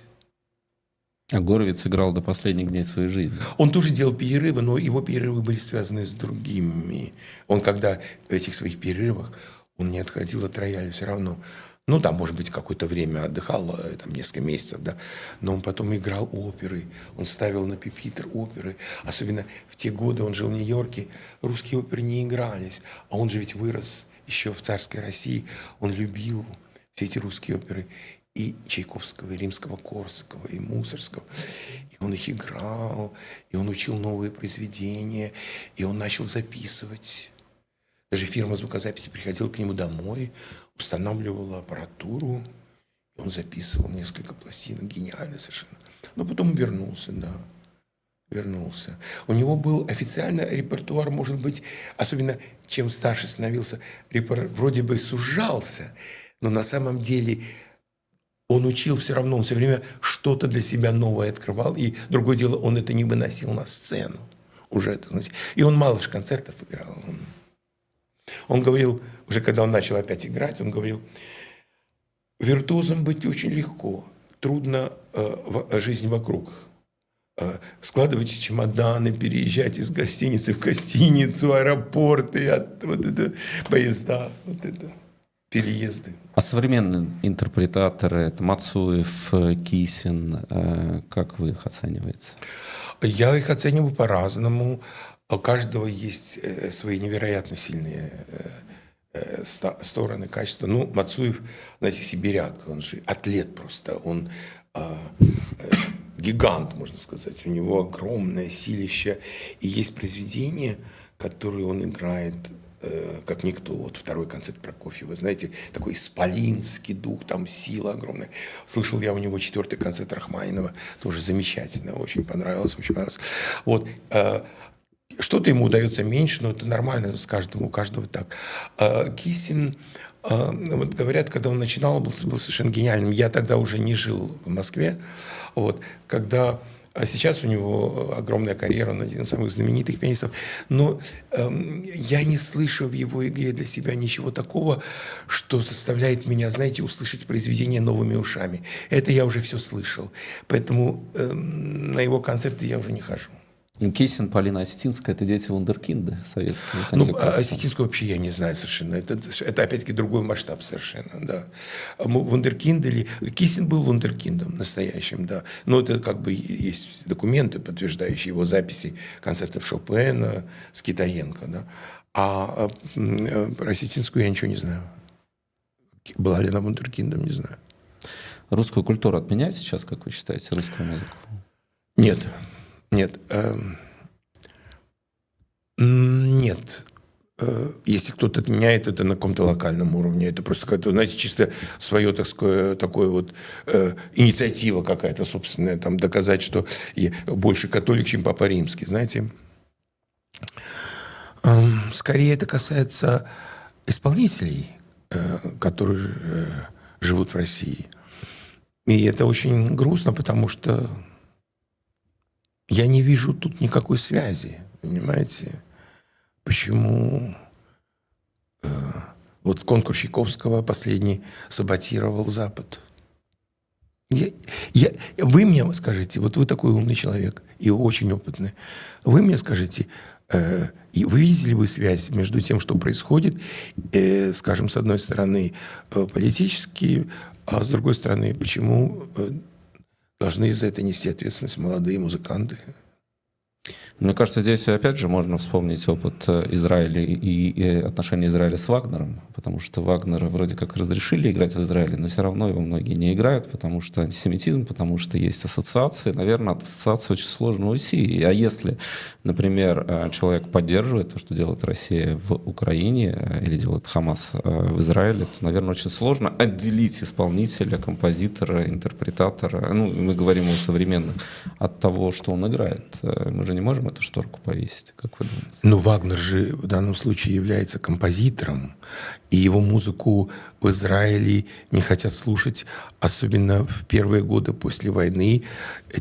[SPEAKER 1] А Горовец играл до последних дней своей жизни.
[SPEAKER 2] Он тоже делал перерывы, но его перерывы были связаны с другими. Он когда в этих своих перерывах, он не отходил от рояля все равно. Ну, там, может быть, какое-то время отдыхал, э, там, несколько месяцев, да, но он потом играл оперы, он ставил на пипитр оперы. Особенно в те годы он жил в Нью-Йорке, русские оперы не игрались, а он же ведь вырос еще в царской России, он любил все эти русские оперы и Чайковского, и Римского Корсакова, и Мусорского. И он их играл, и он учил новые произведения, и он начал записывать. Даже фирма звукозаписи приходила к нему домой, устанавливала аппаратуру, он записывал несколько пластинок, гениально совершенно. Но потом вернулся, да, вернулся. У него был официально репертуар, может быть, особенно чем старше становился, репер... вроде бы сужался, но на самом деле он учил все равно, он все время что-то для себя новое открывал, и другое дело, он это не выносил на сцену. Уже это, знаете. И он мало же концертов играл. Он, говорил, уже когда он начал опять играть, он говорил, виртуозом быть очень легко, трудно э, в, жизнь вокруг. Э, складывать чемоданы, переезжать из гостиницы в гостиницу, аэропорты, от, вот это, поезда, вот это переезды.
[SPEAKER 1] А современные интерпретаторы, это Мацуев, Кисин, э, как вы их оцениваете?
[SPEAKER 2] Я их оцениваю по-разному. У каждого есть э, свои невероятно сильные э, стороны, качества. Ну, Мацуев, знаете, сибиряк, он же атлет просто, он гигант, можно сказать. У него огромное силище. И есть произведения, которые он играет Э, как никто. Вот второй концерт Прокофьева, знаете, такой исполинский дух, там сила огромная. Слышал я у него четвертый концерт Рахманинова, тоже замечательно, очень понравилось, очень понравилось. Вот, э, что-то ему удается меньше, но это нормально, с каждым, у каждого так. Э, Кисин, вот говорят, когда он начинал, был, был совершенно гениальным. Я тогда уже не жил в Москве. Вот, когда а сейчас у него огромная карьера, он один из самых знаменитых пианистов. Но эм, я не слышу в его игре для себя ничего такого, что заставляет меня, знаете, услышать произведение новыми ушами. Это я уже все слышал. Поэтому эм, на его концерты я уже не хожу.
[SPEAKER 1] Кисин, Полина Осетинская – это дети вундеркинда советского.
[SPEAKER 2] Ну, а Осетинскую вообще я не знаю совершенно. Это, это опять-таки другой масштаб совершенно, да. Вундеркинд или... Кисин был вундеркиндом настоящим, да. Но это как бы есть документы, подтверждающие его записи концертов Шопена с Китаенко, да. А, а про Осетинскую я ничего не знаю. Была ли она вундеркиндом, не знаю.
[SPEAKER 1] Русскую культуру отменяют сейчас, как вы считаете, русскую музыку?
[SPEAKER 2] Нет. Нет. Э, нет. э, если кто-то отменяет это на каком-то локальном уровне, это просто как-то, знаете, чисто свое, так сказать, такое вот э, инициатива какая-то собственная, там, доказать, что я больше католик, чем Папа Римский, знаете. Э, скорее это касается исполнителей, э, которые э, живут в России. И это очень грустно, потому что я не вижу тут никакой связи, понимаете? Почему э, вот конкурс Чайковского последний саботировал Запад? Я, я, вы мне скажите, вот вы такой умный человек и очень опытный, вы мне скажите, э, вы видели бы связь между тем, что происходит, э, скажем, с одной стороны э, политически, а с другой стороны, почему э, должны за это нести ответственность молодые музыканты?
[SPEAKER 1] Мне кажется, здесь опять же можно вспомнить опыт э, Израиля и, отношения Израиля с Вагнером, потому что Вагнера вроде как разрешили играть в Израиле, но все равно его многие не играют, потому что антисемитизм, потому что есть ассоциации. Наверное, от ассоциации очень сложно уйти. А если, например, э, человек поддерживает то, что делает Россия в Украине э, или делает Хамас в Израиле, то, наверное, очень сложно отделить исполнителя, композитора, интерпретатора, ну, мы говорим о современных, от того, что он играет. Мы же не можем можем эту шторку повесить, как вы думаете?
[SPEAKER 2] Ну, Вагнер же в данном случае является композитором, и его музыку в Израиле не хотят слушать, особенно в первые годы после войны,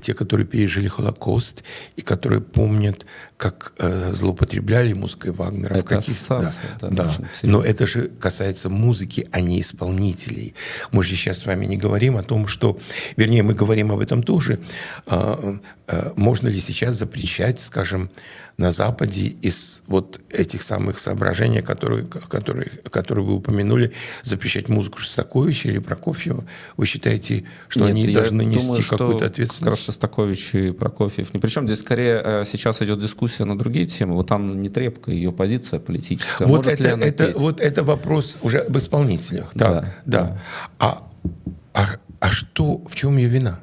[SPEAKER 2] те, которые пережили Холокост и которые помнят, как э, злоупотребляли музыкой Вагнера.
[SPEAKER 1] Это в каких да,
[SPEAKER 2] да, да. Но это же касается музыки, а не исполнителей. Мы же сейчас с вами не говорим о том, что, вернее, мы говорим об этом тоже. Э, э, можно ли сейчас запрещать, скажем, на Западе из вот этих самых соображений, которые, которые, которые вы упомянули, запрещать музыку Шостаковича или Прокофьева, вы считаете, что
[SPEAKER 1] Нет,
[SPEAKER 2] они должны нести
[SPEAKER 1] думаю,
[SPEAKER 2] какую-то ответственность?
[SPEAKER 1] Как раз Шостакович и Прокофьев. Не причем здесь скорее э, сейчас идет дискуссия на другие темы. Вот там не трепка, ее позиция политическая.
[SPEAKER 2] Вот это, это, вот это вопрос уже об исполнителях. Да, да. да. да. А, а, а что, в чем ее вина?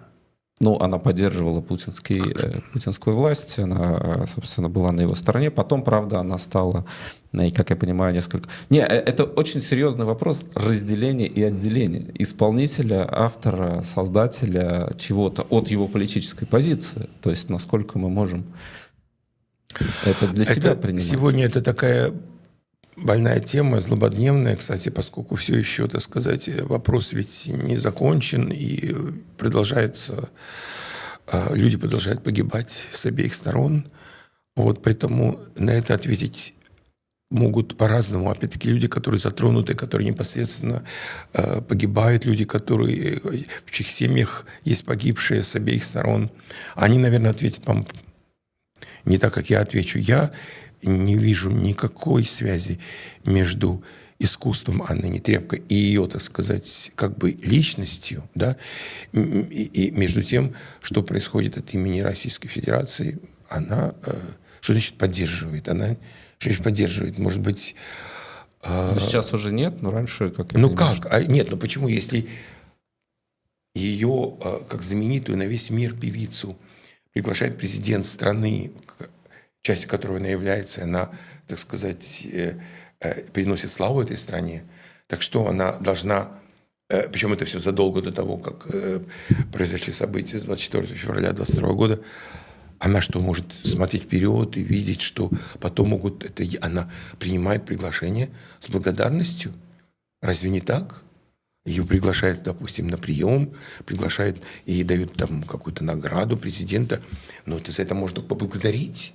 [SPEAKER 1] Ну, она поддерживала путинский, э, путинскую власть, она, собственно, была на его стороне. Потом, правда, она стала, э, и, как я понимаю, несколько... Не, э, это очень серьезный вопрос разделения и отделения исполнителя, автора, создателя чего-то от его политической позиции. То есть, насколько мы можем это для это себя принимать.
[SPEAKER 2] Сегодня это такая больная тема, злободневная, кстати, поскольку все еще, так сказать, вопрос ведь не закончен и продолжается, а, люди продолжают погибать с обеих сторон. Вот поэтому на это ответить могут по-разному. Опять-таки люди, которые затронуты, которые непосредственно э, погибают, люди, которые в чьих семьях есть погибшие с обеих сторон, они, наверное, ответят вам не так, как я отвечу. Я не вижу никакой связи между искусством Анны Нетребко и ее, так сказать, как бы личностью, да, и, и между тем, что происходит от имени Российской Федерации, она, э, что значит поддерживает, она, что значит поддерживает, может быть...
[SPEAKER 1] Э, сейчас уже нет, но раньше, как
[SPEAKER 2] я Ну понимаю, как? Что... А, нет, ну почему, если ее, э, как знаменитую на весь мир певицу, приглашает президент страны, частью которого она является, она, так сказать, э, э, приносит славу этой стране. Так что она должна, э, причем это все задолго до того, как произошли события с 24 февраля 2022 года, она что, может смотреть вперед и видеть, что потом могут... Это, она принимает приглашение с благодарностью. Разве не так? Ее приглашают, допустим, на прием, приглашают и дают там какую-то награду президента. Но это за это можно поблагодарить.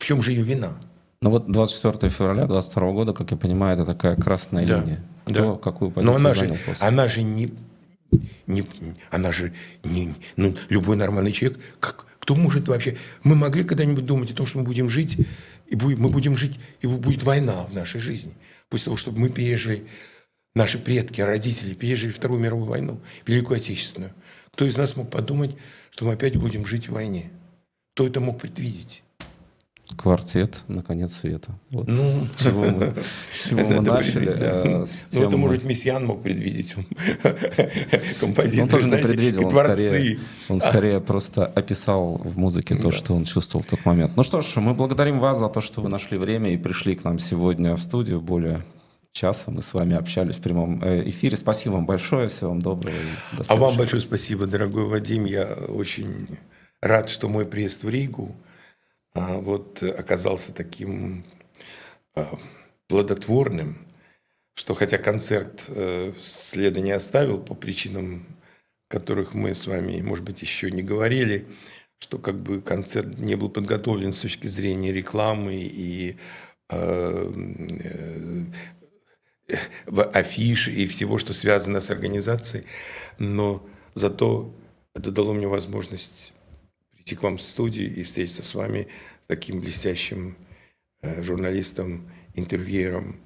[SPEAKER 2] В чем же ее вина?
[SPEAKER 1] Ну вот 24 февраля 22 года, как я понимаю, это такая красная да. линия. Кто
[SPEAKER 2] да.
[SPEAKER 1] какую позицию
[SPEAKER 2] Но она же, после? она же не, не, она же не, ну, любой нормальный человек, как, кто может вообще, мы могли когда-нибудь думать о том, что мы будем жить, и будем, мы будем жить, и будет война в нашей жизни, после того, чтобы мы пережили, наши предки, родители пережили Вторую мировую войну, Великую Отечественную. Кто из нас мог подумать, что мы опять будем жить в войне? Кто это мог предвидеть?
[SPEAKER 1] Квартет на конец света. Вот
[SPEAKER 2] Ну.
[SPEAKER 1] с чего мы, с чего мы начали.
[SPEAKER 2] да.
[SPEAKER 1] э, с
[SPEAKER 2] Ну, это,
[SPEAKER 1] тем,
[SPEAKER 2] может, Мессиан мог предвидеть. Композитор,
[SPEAKER 1] Он тоже не
[SPEAKER 2] знаете,
[SPEAKER 1] предвидел,
[SPEAKER 2] и
[SPEAKER 1] он
[SPEAKER 2] творцы.
[SPEAKER 1] скорее, он скорее просто описал в музыке то,
[SPEAKER 2] Да.
[SPEAKER 1] что он чувствовал в тот момент. Ну что ж, мы благодарим вас за то, что вы нашли время и пришли к нам сегодня в студию. Более часа мы с вами общались в прямом э, эфире. Спасибо вам большое, всего вам доброго.
[SPEAKER 2] А вам большое спасибо, дорогой Вадим. Я очень рад, что мой приезд в Ригу а, вот, э, оказался таким а, плодотворным, что хотя концерт э, следа не оставил по причинам, которых мы с вами, может быть, еще не говорили, что как бы концерт не был подготовлен с точки зрения рекламы и э, э, в афиши и всего, что связано с организацией, но зато это дало мне возможность прийти к вам в студию и встретиться с вами, с таким блестящим э, журналистом, интервьюером.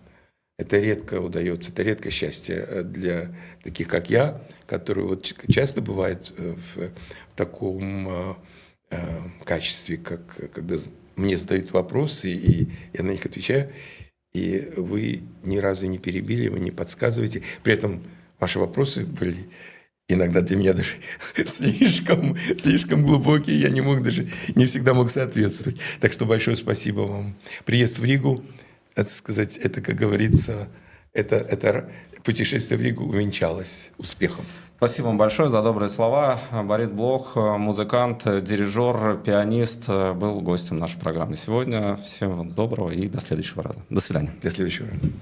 [SPEAKER 2] Это редко удается, это редкое счастье э, для таких, как я, которые вот часто бывает э, в, таком качестве, как когда мне задают вопросы, и я на них отвечаю, и вы ни разу не перебили, вы не подсказываете. При этом ваши вопросы были иногда для меня даже слишком, слишком глубокие, я не мог даже, не всегда мог соответствовать. Так что большое спасибо вам. Приезд в Ригу, это сказать, это, как говорится, это, это путешествие в Ригу увенчалось успехом.
[SPEAKER 1] Спасибо вам большое за добрые слова. Борис Блох, музыкант, дирижер, пианист, был гостем нашей программы сегодня. Всем вам доброго и до следующего раза. До свидания.
[SPEAKER 2] До следующего раза.